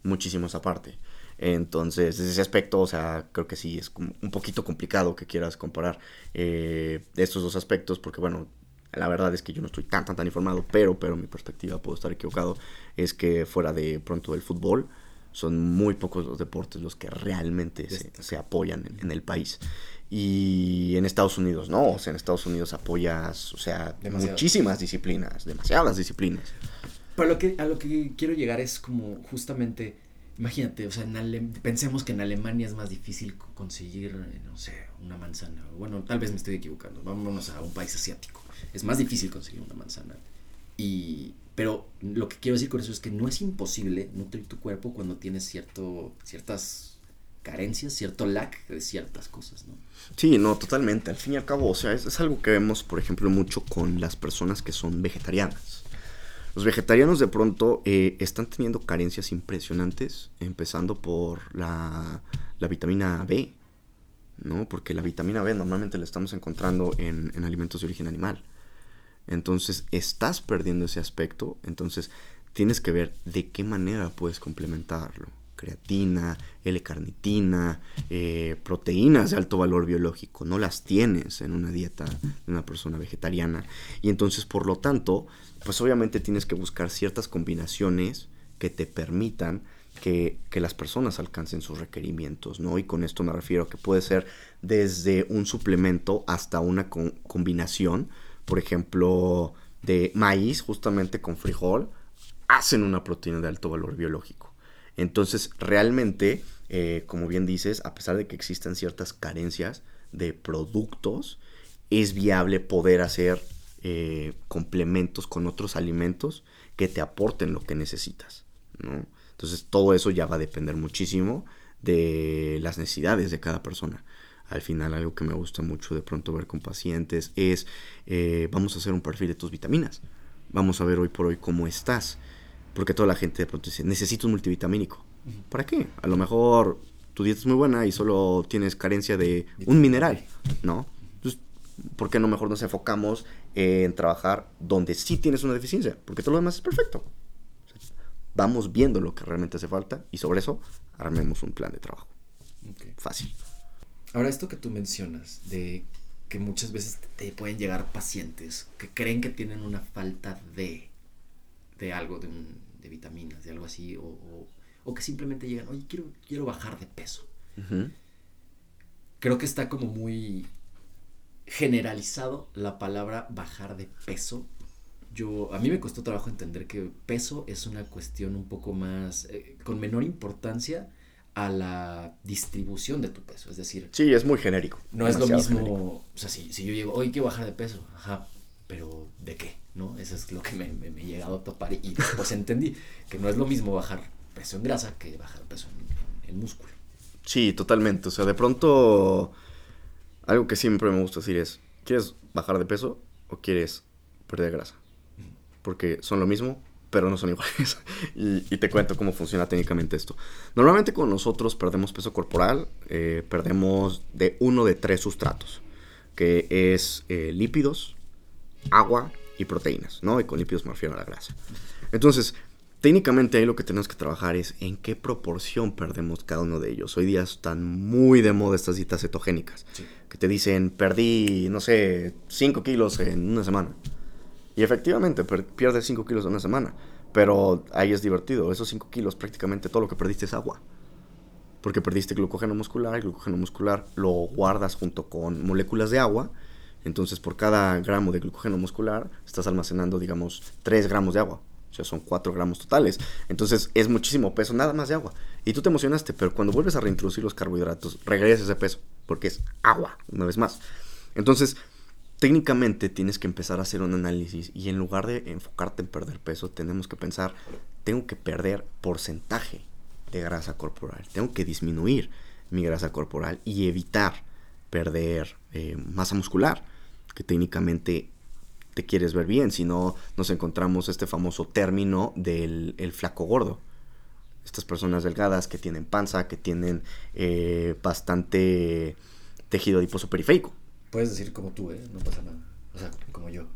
muchísimo esa parte. Entonces, desde ese aspecto, o sea, creo que sí es como un poquito complicado que quieras comparar eh, estos dos aspectos, porque bueno, la verdad es que yo no estoy tan, tan, tan informado, pero, pero mi perspectiva, puedo estar equivocado, es que fuera de pronto del fútbol, son muy pocos los deportes los que realmente se, apoyan en, el país. Y en Estados Unidos, no, o sea, en Estados Unidos apoyas, o sea, muchísimas disciplinas, demasiadas disciplinas. Pero lo que, a lo que quiero llegar es como justamente Imagínate, o sea, pensemos que en Alemania es más difícil conseguir, no sé, una manzana. Bueno, tal vez me estoy equivocando. Vámonos a un país asiático. Es más difícil conseguir una manzana. Y, pero lo que quiero decir con eso es que no es imposible nutrir tu cuerpo cuando tienes cierto, ciertas carencias, cierto lack de ciertas cosas, ¿no? Sí, no, totalmente. Al fin y al cabo, o sea, es algo que vemos, por ejemplo, mucho con las personas que son vegetarianas. Los vegetarianos de pronto eh, están teniendo carencias impresionantes, empezando por la, vitamina B, ¿no? Porque la vitamina B normalmente la estamos encontrando en, en alimentos de origen animal. Entonces estás perdiendo ese aspecto, entonces tienes que ver de qué manera puedes complementarlo creatina, L-carnitina, eh, proteínas de alto valor biológico. No las tienes en una dieta de una persona vegetariana. Y entonces, por lo tanto, pues obviamente tienes que buscar ciertas combinaciones que te permitan que, las personas alcancen sus requerimientos, ¿no? Y con esto me refiero a que puede ser desde un suplemento hasta una combinación, por ejemplo, de maíz justamente con frijol, hacen una proteína de alto valor biológico. Entonces, realmente, eh, como bien dices, a pesar de que existan ciertas carencias de productos, es viable poder hacer eh, complementos con otros alimentos que te aporten lo que necesitas. Entonces, todo eso ya va a depender muchísimo de las necesidades de cada persona. Al final, algo que me gusta mucho de pronto ver con pacientes es, eh, vamos a hacer un perfil de tus vitaminas. Vamos a ver hoy por hoy cómo estás. Porque toda la gente de pronto dice, necesito un multivitamínico. ¿Para qué? A lo mejor tu dieta es muy buena y solo tienes carencia de un mineral, ¿no? Entonces, ¿por qué no mejor nos enfocamos en trabajar donde sí tienes una deficiencia? Porque todo lo demás es perfecto. Vamos viendo lo que realmente hace falta y sobre eso armemos un plan de trabajo. Fácil. Ahora, esto que tú mencionas, de que muchas veces te pueden llegar pacientes que creen que tienen una falta de, de algo, de, un, de vitaminas, de algo así, o, o, que simplemente llegan, oye, quiero, quiero bajar de peso. Creo que está como muy generalizado la palabra bajar de peso. Yo, a mí me costó trabajo entender que peso es una cuestión un poco más, eh, con menor importancia a la distribución de tu peso. Es decir, sí, es muy genérico. No es lo mismo. O sea, si, si yo llego, hoy quiero bajar de peso, ajá, pero ¿de qué? ¿No? Eso es lo que me, me, he llegado a topar y después <laughs> entendí que no es lo mismo bajar peso en grasa que bajar peso en, músculo. Sí, totalmente. O sea, de pronto, algo que siempre me gusta decir es, ¿quieres bajar de peso o quieres perder grasa? Porque son lo mismo, pero no son iguales. <laughs> y, te cuento cómo funciona técnicamente esto. Normalmente con nosotros perdemos peso corporal, eh, perdemos de uno de tres sustratos, que es eh, lípidos, agua y proteínas, ¿no? Y con lípidos me refiero a la grasa. Entonces, técnicamente ahí lo que tenemos que trabajar es en qué proporción perdemos cada uno de ellos. Hoy día están muy de moda estas dietas cetogénicas, que te dicen, perdí, no sé, 5 kilos en una semana. Y efectivamente, pierdes 5 kilos en una semana. Pero ahí es divertido. Esos 5 kilos, prácticamente todo lo que perdiste es agua. Porque perdiste glucógeno muscular. El glucógeno muscular lo guardas junto con moléculas de agua. Entonces, por cada gramo de glucógeno muscular, estás almacenando, digamos, 3 gramos de agua. O sea, son 4 gramos totales. Entonces, es muchísimo peso, nada más de agua. Y tú te emocionaste, pero cuando vuelves a reintroducir los carbohidratos, regresas ese peso. Porque es agua, una vez más. Entonces, técnicamente tienes que empezar a hacer un análisis y en lugar de enfocarte en perder peso, tenemos que pensar, tengo que perder porcentaje de grasa corporal, tengo que disminuir mi grasa corporal y evitar perder eh, masa muscular, que técnicamente te quieres ver bien, si no nos encontramos este famoso término del flaco gordo. Estas personas delgadas que tienen panza, que tienen eh, bastante tejido adiposo periférico Puedes decir como tú, ¿eh? No pasa nada. O sea, como yo.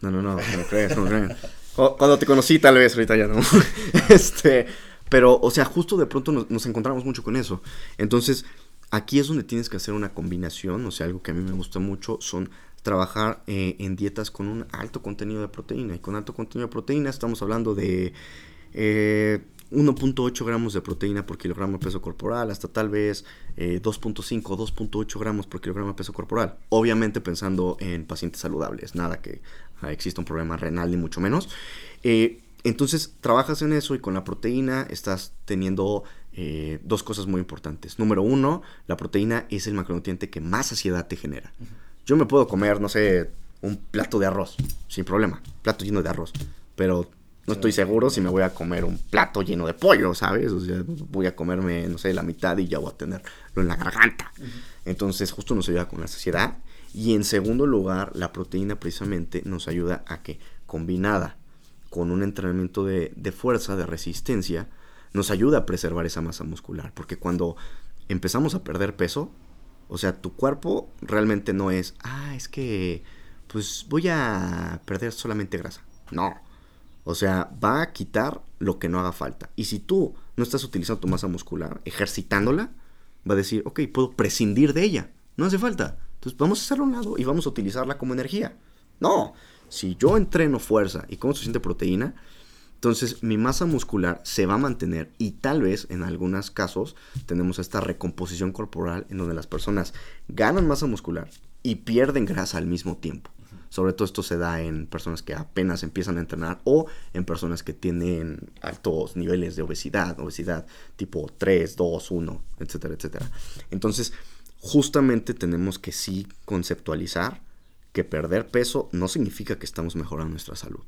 No, no, no, no crees, no crees. Cuando te conocí, tal vez, ahorita ya no. <laughs> este, pero, o sea, justo de pronto nos, encontramos mucho con eso. Entonces, aquí es donde tienes que hacer una combinación, o sea, algo que a mí me gusta mucho son trabajar eh, en dietas con un alto contenido de proteína. Y con alto contenido de proteína estamos hablando de eh, 1.8 gramos de proteína por kilogramo de peso corporal, hasta tal vez 2.5 o 2.8 gramos por kilogramo de peso corporal. Obviamente pensando en pacientes saludables, nada que ah, exista un problema renal ni mucho menos. Eh, entonces trabajas en eso y con la proteína estás teniendo eh, dos cosas muy importantes. Número uno, la proteína es el macronutriente que más saciedad te genera. Yo me puedo comer, no sé, un plato de arroz, sin problema, plato lleno de arroz, pero no estoy seguro si me voy a comer un plato lleno de pollo, ¿sabes? O sea, voy a comerme, no sé, la mitad y ya voy a tenerlo en la garganta. Entonces, justo nos ayuda con la saciedad. Y en segundo lugar, la proteína precisamente nos ayuda a que, combinada con un entrenamiento de, de fuerza, de resistencia, nos ayuda a preservar esa masa muscular. Porque cuando empezamos a perder peso, o sea, tu cuerpo realmente no es, ah, es que, pues voy a perder solamente grasa. No o sea, va a quitar lo que no haga falta. Y si tú no estás utilizando tu masa muscular, ejercitándola, va a decir, ok, puedo prescindir de ella. No hace falta. Entonces vamos a hacerlo a un lado y vamos a utilizarla como energía. No, si yo entreno fuerza y como suficiente proteína, entonces mi masa muscular se va a mantener y tal vez en algunos casos tenemos esta recomposición corporal en donde las personas ganan masa muscular y pierden grasa al mismo tiempo. Sobre todo esto se da en personas que apenas empiezan a entrenar o en personas que tienen altos niveles de obesidad, obesidad tipo 3, 2, 1, etcétera, etcétera. Entonces, justamente tenemos que sí conceptualizar que perder peso no significa que estamos mejorando nuestra salud.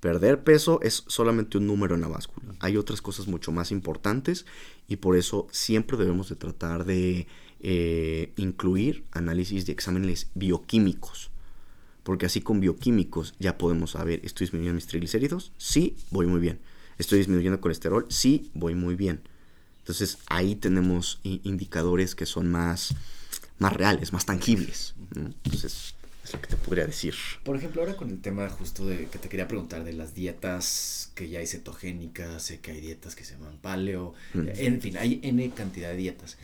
Perder peso es solamente un número en la báscula. Hay otras cosas mucho más importantes y por eso siempre debemos de tratar de eh, incluir análisis de exámenes bioquímicos. Porque así con bioquímicos ya podemos saber, ¿estoy disminuyendo mis triglicéridos? Sí, voy muy bien. ¿Estoy disminuyendo colesterol? Sí, voy muy bien. Entonces ahí tenemos indicadores que son más, más reales, más tangibles. Entonces es lo que te podría decir. Por ejemplo, ahora con el tema justo de que te quería preguntar de las dietas que ya hay cetogénicas, sé que hay dietas que se llaman paleo, en fin, hay N cantidad de dietas.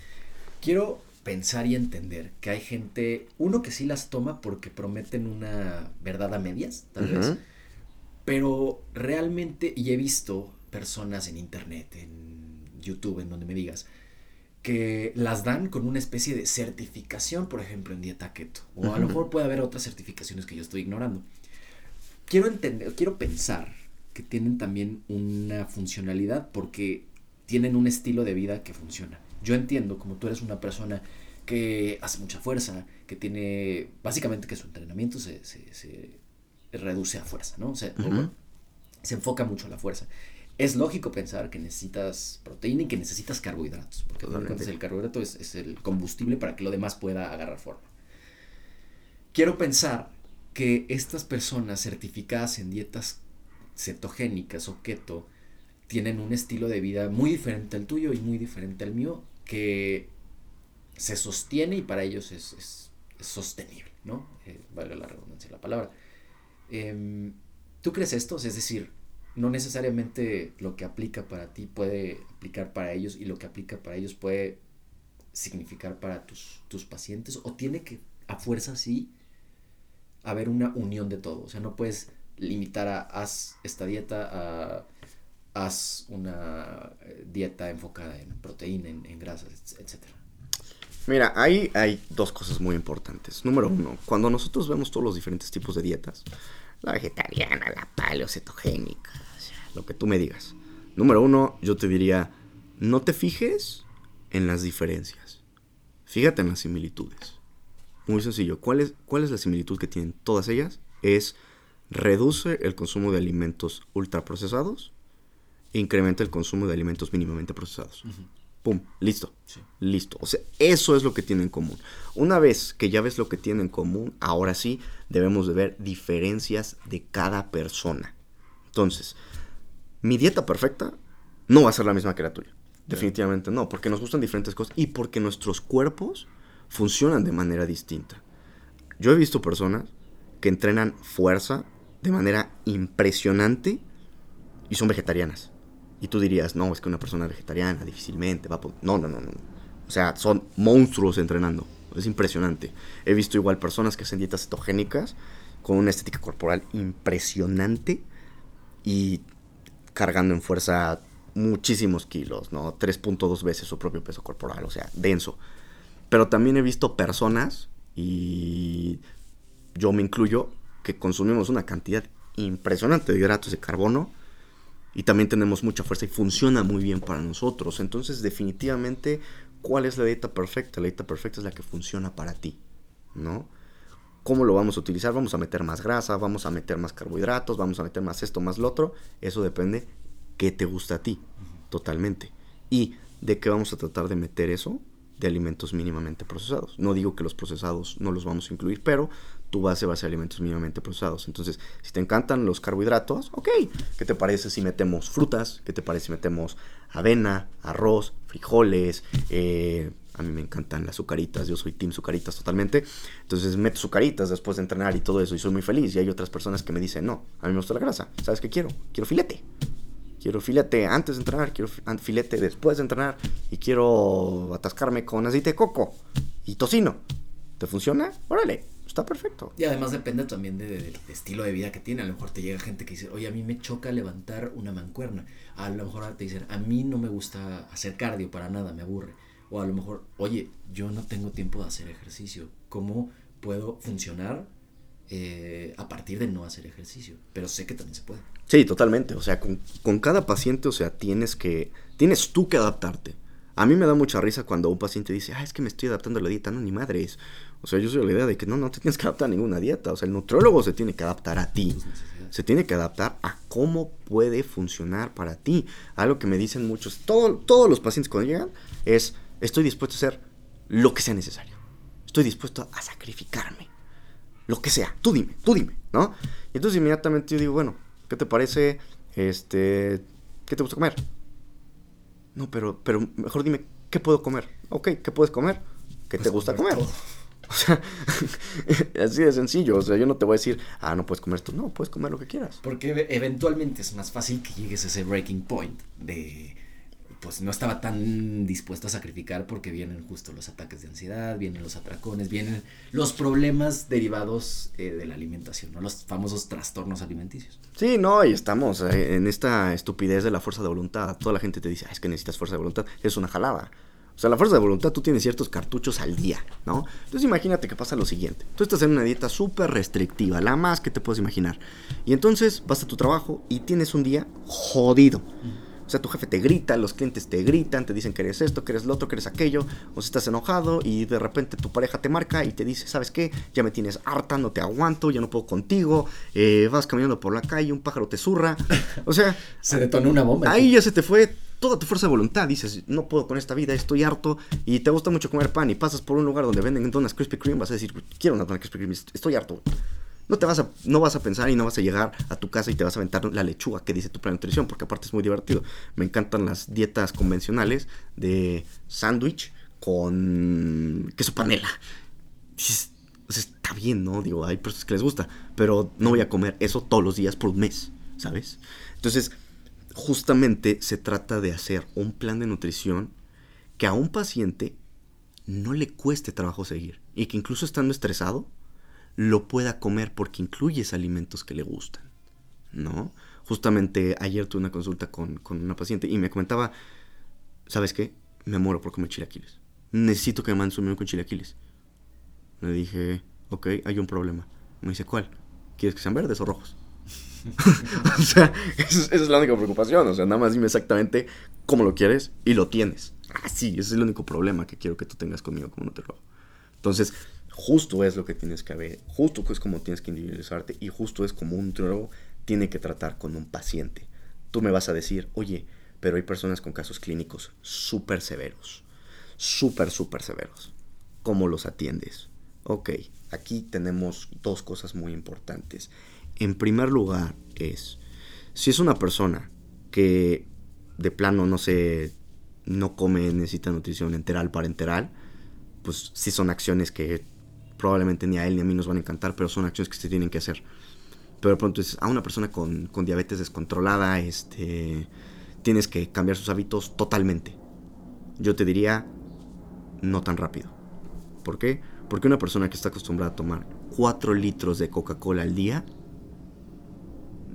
Quiero pensar y entender que hay gente, uno que sí las toma porque prometen una verdad a medias, tal vez, pero realmente, y he visto personas en internet, en YouTube, en donde me digas, que las dan con una especie de certificación, por ejemplo, en dieta keto. O a lo mejor puede haber otras certificaciones que yo estoy ignorando. Quiero entender, quiero pensar que tienen también una funcionalidad porque tienen un estilo de vida que funciona. Yo entiendo, como tú eres una persona que hace mucha fuerza, que tiene, básicamente que su entrenamiento se, se, reduce a fuerza, ¿no? O sea, se enfoca mucho a la fuerza es lógico pensar que necesitas proteína y que necesitas carbohidratos, porque el carbohidrato es, el combustible para que lo demás pueda agarrar forma. Quiero pensar que estas personas certificadas en dietas cetogénicas o keto tienen un estilo de vida muy diferente al tuyo y muy diferente al mío, que se sostiene y para ellos es, sostenible, ¿no? Eh, valga la redundancia de la palabra. Em, ¿Tú crees esto? Es decir, no necesariamente lo que aplica para ti puede aplicar para ellos y lo que aplica para ellos puede significar para tus, tus pacientes o tiene que a fuerza sí haber una unión de todo. O sea, no puedes limitar a haz esta dieta a haz una eh, dieta enfocada en proteína, en, grasas, etc. Mira, ahí hay dos cosas muy importantes. Número uno, cuando nosotros vemos todos los diferentes tipos de dietas, la vegetariana, la paleocetogénica, lo que tú me digas. Número uno, yo te diría, no te fijes en las diferencias. Fíjate en las similitudes. Muy sencillo. ¿Cuál es, cuál es la similitud que tienen todas ellas? Es reduce el consumo de alimentos ultraprocesados incrementa el consumo de alimentos mínimamente procesados. Pum, listo. Listo. O sea, eso es lo que tienen en común. Una vez que ya ves lo que tienen en común, ahora sí debemos de ver diferencias de cada persona. Entonces, mi dieta perfecta no va a ser la misma que la tuya. Definitivamente no, porque nos gustan diferentes cosas y porque nuestros cuerpos funcionan de manera distinta. Yo he visto personas que entrenan fuerza de manera impresionante y son vegetarianas. Y tú dirías, no, es que una persona vegetariana difícilmente va a. No, no, no, no. O sea, son monstruos entrenando. Es impresionante. He visto igual personas que hacen dietas cetogénicas con una estética corporal impresionante y cargando en fuerza muchísimos kilos, ¿no? 3.2 veces su propio peso corporal, o sea, denso. Pero también he visto personas, y yo me incluyo, que consumimos una cantidad impresionante de hidratos de carbono y también tenemos mucha fuerza y funciona muy bien para nosotros. Entonces, definitivamente, ¿cuál es la dieta perfecta? La dieta perfecta es la que funciona para ti, ¿no? ¿Cómo lo vamos a utilizar? Vamos a meter más grasa, vamos a meter más carbohidratos, vamos a meter más esto, más lo otro. Eso depende qué te gusta a ti, totalmente. Y de qué vamos a tratar de meter eso de alimentos mínimamente procesados. No digo que los procesados no los vamos a incluir, pero tu base va a ser alimentos mínimamente procesados. Entonces, si te encantan los carbohidratos, ok, ¿qué te parece si metemos frutas? ¿Qué te parece si metemos avena, arroz, frijoles, eh, a mí me encantan las sucaritas, yo soy team sucaritas totalmente. Entonces meto sucaritas después de entrenar y todo eso y soy muy feliz. Y hay otras personas que me dicen, no, a mí me gusta la grasa. ¿Sabes qué quiero? Quiero filete. Quiero filete antes de entrenar, quiero filete después de entrenar y quiero atascarme con aceite de coco y tocino. ¿Te funciona? Órale, está perfecto. Y además depende también del estilo de vida que tiene. A lo mejor te llega gente que dice, oye, a mí me choca levantar una mancuerna. A lo mejor te dicen, a mí no me gusta hacer cardio para nada, me aburre. O a lo mejor, oye, yo no tengo tiempo de hacer ejercicio. ¿Cómo puedo funcionar eh, a partir de no hacer ejercicio, pero sé que también se puede. Sí, totalmente. O sea, con, con, cada paciente, o sea, tienes que, tienes tú que adaptarte. A mí me da mucha risa cuando un paciente dice, ah, es que me estoy adaptando a la dieta. No, ni madres. O sea, yo soy la idea de que no, no te tienes que adaptar a ninguna dieta. O sea, el nutriólogo se tiene que adaptar a ti. Se tiene que adaptar a cómo puede funcionar para ti. Algo que me dicen muchos, todo, todos los pacientes cuando llegan, es, estoy dispuesto a hacer lo que sea necesario. Estoy dispuesto a sacrificarme lo que sea, tú dime, tú dime, ¿no? Y entonces inmediatamente yo digo, bueno, ¿qué te parece? Este, ¿qué te gusta comer? No, pero, pero mejor dime, ¿qué puedo comer? Ok, ¿qué puedes comer? ¿Qué te gusta comer? <laughs> O sea, <laughs> así de sencillo. O sea, yo no te voy a decir, ah, no puedes comer esto. No, puedes comer lo que quieras. Porque eventualmente es más fácil que llegues a ese breaking point de pues no estaba tan dispuesto a sacrificar porque vienen justo los ataques de ansiedad, vienen los atracones, vienen los problemas derivados eh, de la alimentación, ¿no? Los famosos trastornos alimenticios. Sí, no, y estamos eh, en esta estupidez de la fuerza de voluntad. Toda la gente te dice, es que necesitas fuerza de voluntad, es una jalada. O sea, la fuerza de voluntad, tú tienes ciertos cartuchos al día, ¿no? Entonces imagínate que pasa lo siguiente. Tú estás en una dieta súper restrictiva, la más que te puedes imaginar. Y entonces vas a tu trabajo y tienes un día jodido. O sea, tu jefe te grita, los clientes te gritan, te dicen que eres esto, que eres lo otro, que eres aquello, o si estás enojado y de repente tu pareja te marca y te dice, ¿sabes qué? Ya me tienes harta, no te aguanto, ya no puedo contigo, eh, vas caminando por la calle, un pájaro te zurra. O sea... <laughs> se detonó una bomba. Ahí ya se te fue toda tu fuerza de voluntad. Dices, no puedo con esta vida, estoy harto y te gusta mucho comer pan y pasas por un lugar donde venden donas Krispy Kreme, vas a decir, quiero una dona Krispy Kreme, estoy harto no te vas a, no vas a pensar y no vas a llegar a tu casa y te vas a aventar la lechuga que dice tu plan de nutrición, porque aparte es muy divertido. Me encantan las dietas convencionales de sándwich con queso panela. Sea, está bien, ¿no? Digo, hay personas que les gusta, pero no voy a comer eso todos los días por un mes, ¿sabes? Entonces, justamente se trata de hacer un plan de nutrición que a un paciente no le cueste trabajo seguir y que incluso estando estresado, lo pueda comer porque incluyes alimentos que le gustan, ¿no? Justamente ayer tuve una consulta con, una paciente y me comentaba, ¿sabes qué? Me muero por comer chilaquiles. Necesito que me mandes un menú con chilaquiles. Le dije, ok, hay un problema. Me dice, ¿cuál? ¿Quieres que sean verdes o rojos? <laughs> o sea, esa es la única preocupación. O sea, nada más dime exactamente cómo lo quieres y lo tienes. Ah, sí, ese es el único problema que quiero que tú tengas conmigo como no rojo. Entonces, justo es lo que tienes que ver, justo es como tienes que individualizarte y justo es como un nutriólogo tiene que tratar con un paciente. Tú me vas a decir, oye, pero hay personas con casos clínicos súper severos, súper, súper severos. ¿Cómo los atiendes? Ok, aquí tenemos dos cosas muy importantes. En primer lugar es, si es una persona que de plano no se, no come, necesita nutrición enteral parenteral, pues sí son acciones que probablemente ni a él ni a mí nos van a encantar, pero son acciones que se tienen que hacer. Pero de pronto es a una persona con, diabetes descontrolada, este, tienes que cambiar sus hábitos totalmente. Yo te diría, no tan rápido. ¿Por qué? Porque una persona que está acostumbrada a tomar 4 litros de Coca-Cola al día,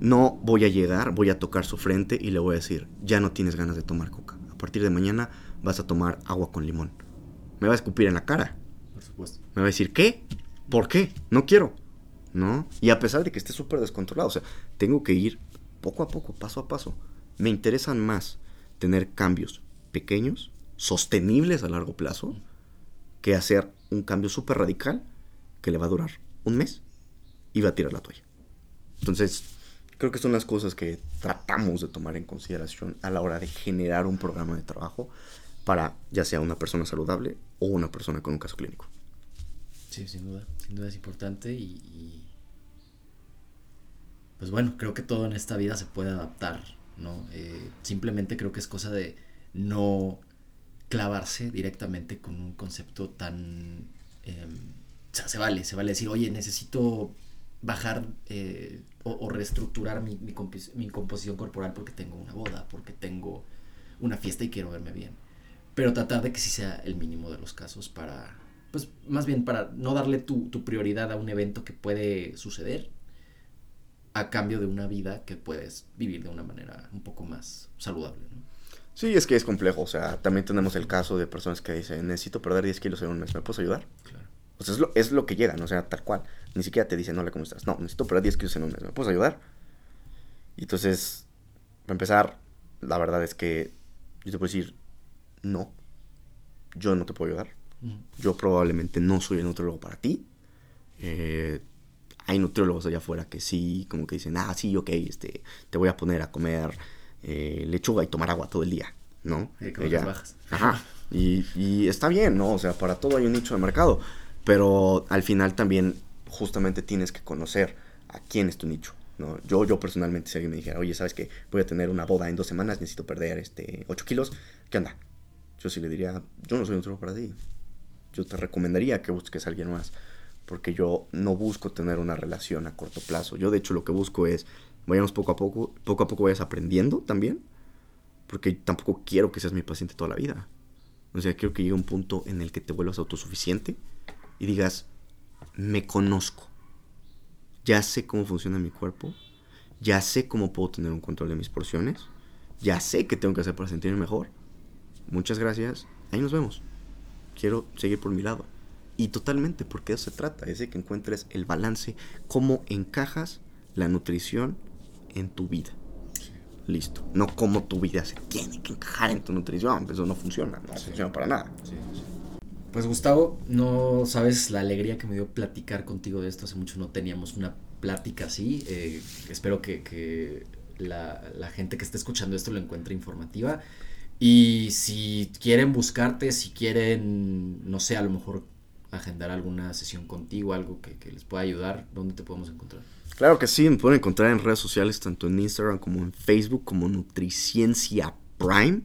no voy a llegar, voy a tocar su frente y le voy a decir, ya no tienes ganas de tomar coca. A partir de mañana vas a tomar agua con limón. Me va a escupir en la cara. Me va a decir, ¿qué? ¿Por qué? No quiero. ¿No? Y a pesar de que esté súper descontrolado, o sea, tengo que ir poco a poco, paso a paso. Me interesan más tener cambios pequeños, sostenibles a largo plazo, que hacer un cambio súper radical que le va a durar un mes y va a tirar la toalla. Entonces, creo que son las cosas que tratamos de tomar en consideración a la hora de generar un programa de trabajo para ya sea una persona saludable o una persona con un caso clínico. Sí, sin duda, sin duda es importante y, pues bueno, creo que todo en esta vida se puede adaptar, ¿no? Eh, simplemente creo que es cosa de no clavarse directamente con un concepto tan... Em, o sea, se vale, se vale decir, oye, necesito bajar eh, o, reestructurar mi, mi, mi composición corporal porque tengo una boda, porque tengo una fiesta y quiero verme bien pero tratar de que sí sea el mínimo de los casos para, pues más bien para no darle tu, prioridad a un evento que puede suceder a cambio de una vida que puedes vivir de una manera un poco más saludable. ¿no? Sí, es que es complejo, o sea, también tenemos el caso de personas que dicen, necesito perder 10 kilos en un mes, ¿me puedes ayudar? Claro. O sea, es lo, es lo que llegan, o sea, tal cual. Ni siquiera te dicen, hola, ¿cómo estás? No, necesito perder 10 kilos en un mes, ¿me puedes ayudar? Y entonces, para empezar, la verdad es que yo te puedo decir, no, yo no te puedo ayudar. Yo probablemente no soy el nutriólogo para ti. Eh, hay nutriólogos allá afuera que sí, como que dicen, ah, sí, ok, este, te voy a poner a comer eh, lechuga y tomar agua todo el día, ¿no? bajas. Ajá. Y, y, está bien, ¿no? O sea, para todo hay un nicho de mercado. Pero al final también justamente tienes que conocer a quién es tu nicho. ¿no? Yo, yo personalmente, si alguien me dijera, oye, ¿sabes que Voy a tener una boda en dos semanas, necesito perder este 8 kilos, ¿qué onda? Yo sí le diría, yo no soy un truco para ti. Yo te recomendaría que busques a alguien más. Porque yo no busco tener una relación a corto plazo. Yo de hecho lo que busco es, vayamos poco a poco, poco a poco vayas aprendiendo también. Porque tampoco quiero que seas mi paciente toda la vida. O sea, quiero que llegue un punto en el que te vuelvas autosuficiente y digas, me conozco. Ya sé cómo funciona mi cuerpo. Ya sé cómo puedo tener un control de mis porciones. Ya sé qué tengo que hacer para sentirme mejor. Muchas gracias. Ahí nos vemos. Quiero seguir por mi lado. Y totalmente, porque eso se trata, es de que encuentres el balance, cómo encajas la nutrición en tu vida. Listo. No cómo tu vida se tiene que encajar en tu nutrición. Eso no funciona, no funciona para nada. Pues Gustavo, no sabes la alegría que me dio platicar contigo de esto. Hace mucho no teníamos una plática así. Eh, espero que, la, la, gente que esté escuchando esto lo encuentre informativa. Y si quieren buscarte, si quieren, no sé, a lo mejor agendar alguna sesión contigo, algo que, que les pueda ayudar, ¿dónde te podemos encontrar? Claro que sí, me pueden encontrar en redes sociales, tanto en Instagram como en Facebook, como Nutriciencia Prime.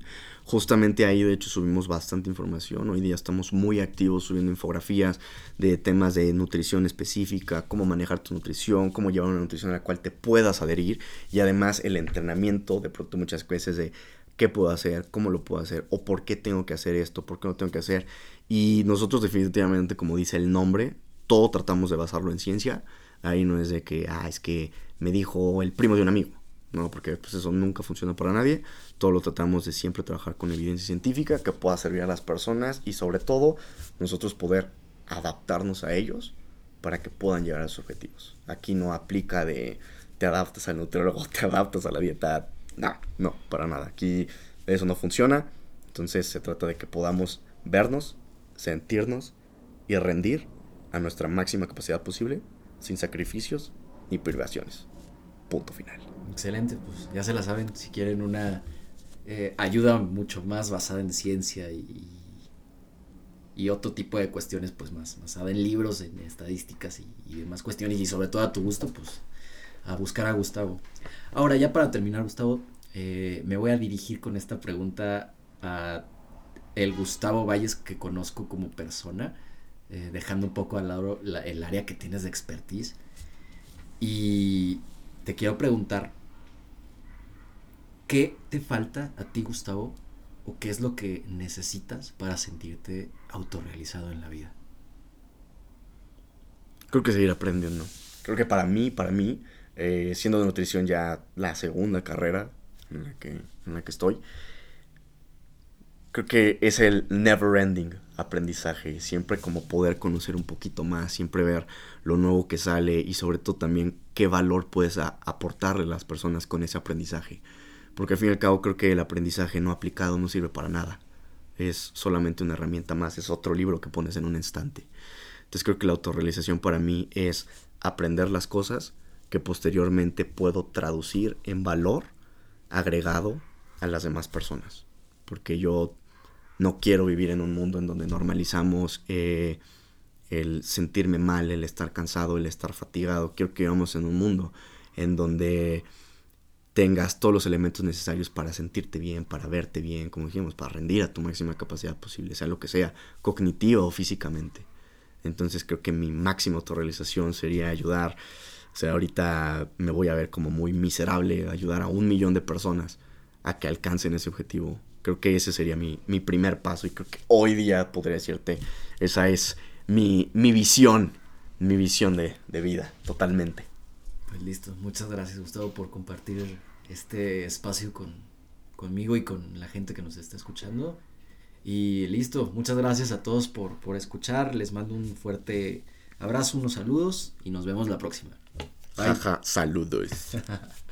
Justamente ahí, de hecho, subimos bastante información. Hoy día estamos muy activos subiendo infografías de temas de nutrición específica, cómo manejar tu nutrición, cómo llevar una nutrición a la cual te puedas adherir y además el entrenamiento, de pronto muchas veces de qué puedo hacer, cómo lo puedo hacer o por qué tengo que hacer esto, por qué no tengo que hacer. Y nosotros definitivamente, como dice el nombre, todo tratamos de basarlo en ciencia. Ahí no es de que, ah, es que me dijo el primo de un amigo. No, porque pues eso nunca funciona para nadie. Todo lo tratamos de siempre trabajar con evidencia científica que pueda servir a las personas y sobre todo nosotros poder adaptarnos a ellos para que puedan llegar a sus objetivos. Aquí no aplica de te adaptas al nutriólogo, te adaptas a la dieta. No, no, para nada. Aquí eso no funciona. Entonces se trata de que podamos vernos, sentirnos y rendir a nuestra máxima capacidad posible sin sacrificios ni privaciones. Punto final. Excelente, pues ya se la saben, si quieren una eh, ayuda mucho más basada en ciencia y, y, otro tipo de cuestiones, pues más basada en libros, en estadísticas y, demás cuestiones, y sobre todo a tu gusto, pues a buscar a Gustavo. Ahora, ya para terminar, Gustavo, eh, me voy a dirigir con esta pregunta a el Gustavo Valles que conozco como persona, eh, dejando un poco al lado el área que tienes de expertise. Y te quiero preguntar, ¿qué te falta a ti, Gustavo? ¿O qué es lo que necesitas para sentirte autorrealizado en la vida? Creo que seguir aprendiendo. Creo que para mí, para mí, eh, siendo de nutrición ya la segunda carrera en la que, en la que estoy, creo que es el never ending aprendizaje, siempre como poder conocer un poquito más, siempre ver lo nuevo que sale y sobre todo también qué valor puedes aportarle a las personas con ese aprendizaje. Porque al fin y al cabo creo que el aprendizaje no aplicado no sirve para nada. Es solamente una herramienta más, es otro libro que pones en un instante. Entonces creo que la autorrealización para mí es aprender las cosas que posteriormente puedo traducir en valor agregado a las demás personas. Porque yo no quiero vivir en un mundo en donde normalizamos eh, el sentirme mal, el estar cansado, el estar fatigado. Quiero que vivamos en un mundo en donde tengas todos los elementos necesarios para sentirte bien, para verte bien, como dijimos, para rendir a tu máxima capacidad posible, sea lo que sea, cognitivo o físicamente. Entonces creo que mi máxima autorrealización sería ayudar, o sea, ahorita me voy a ver como muy miserable, ayudar a un millón de personas a que alcancen ese objetivo Creo que ese sería mi, primer paso y creo que hoy día podría decirte, esa es mi, visión, mi visión de, vida, totalmente. Pues listo, muchas gracias Gustavo por compartir este espacio con, conmigo y con la gente que nos está escuchando. Y listo, muchas gracias a todos por, por escuchar. Les mando un fuerte abrazo, unos saludos y nos vemos la próxima. Jaja, saludos. <laughs>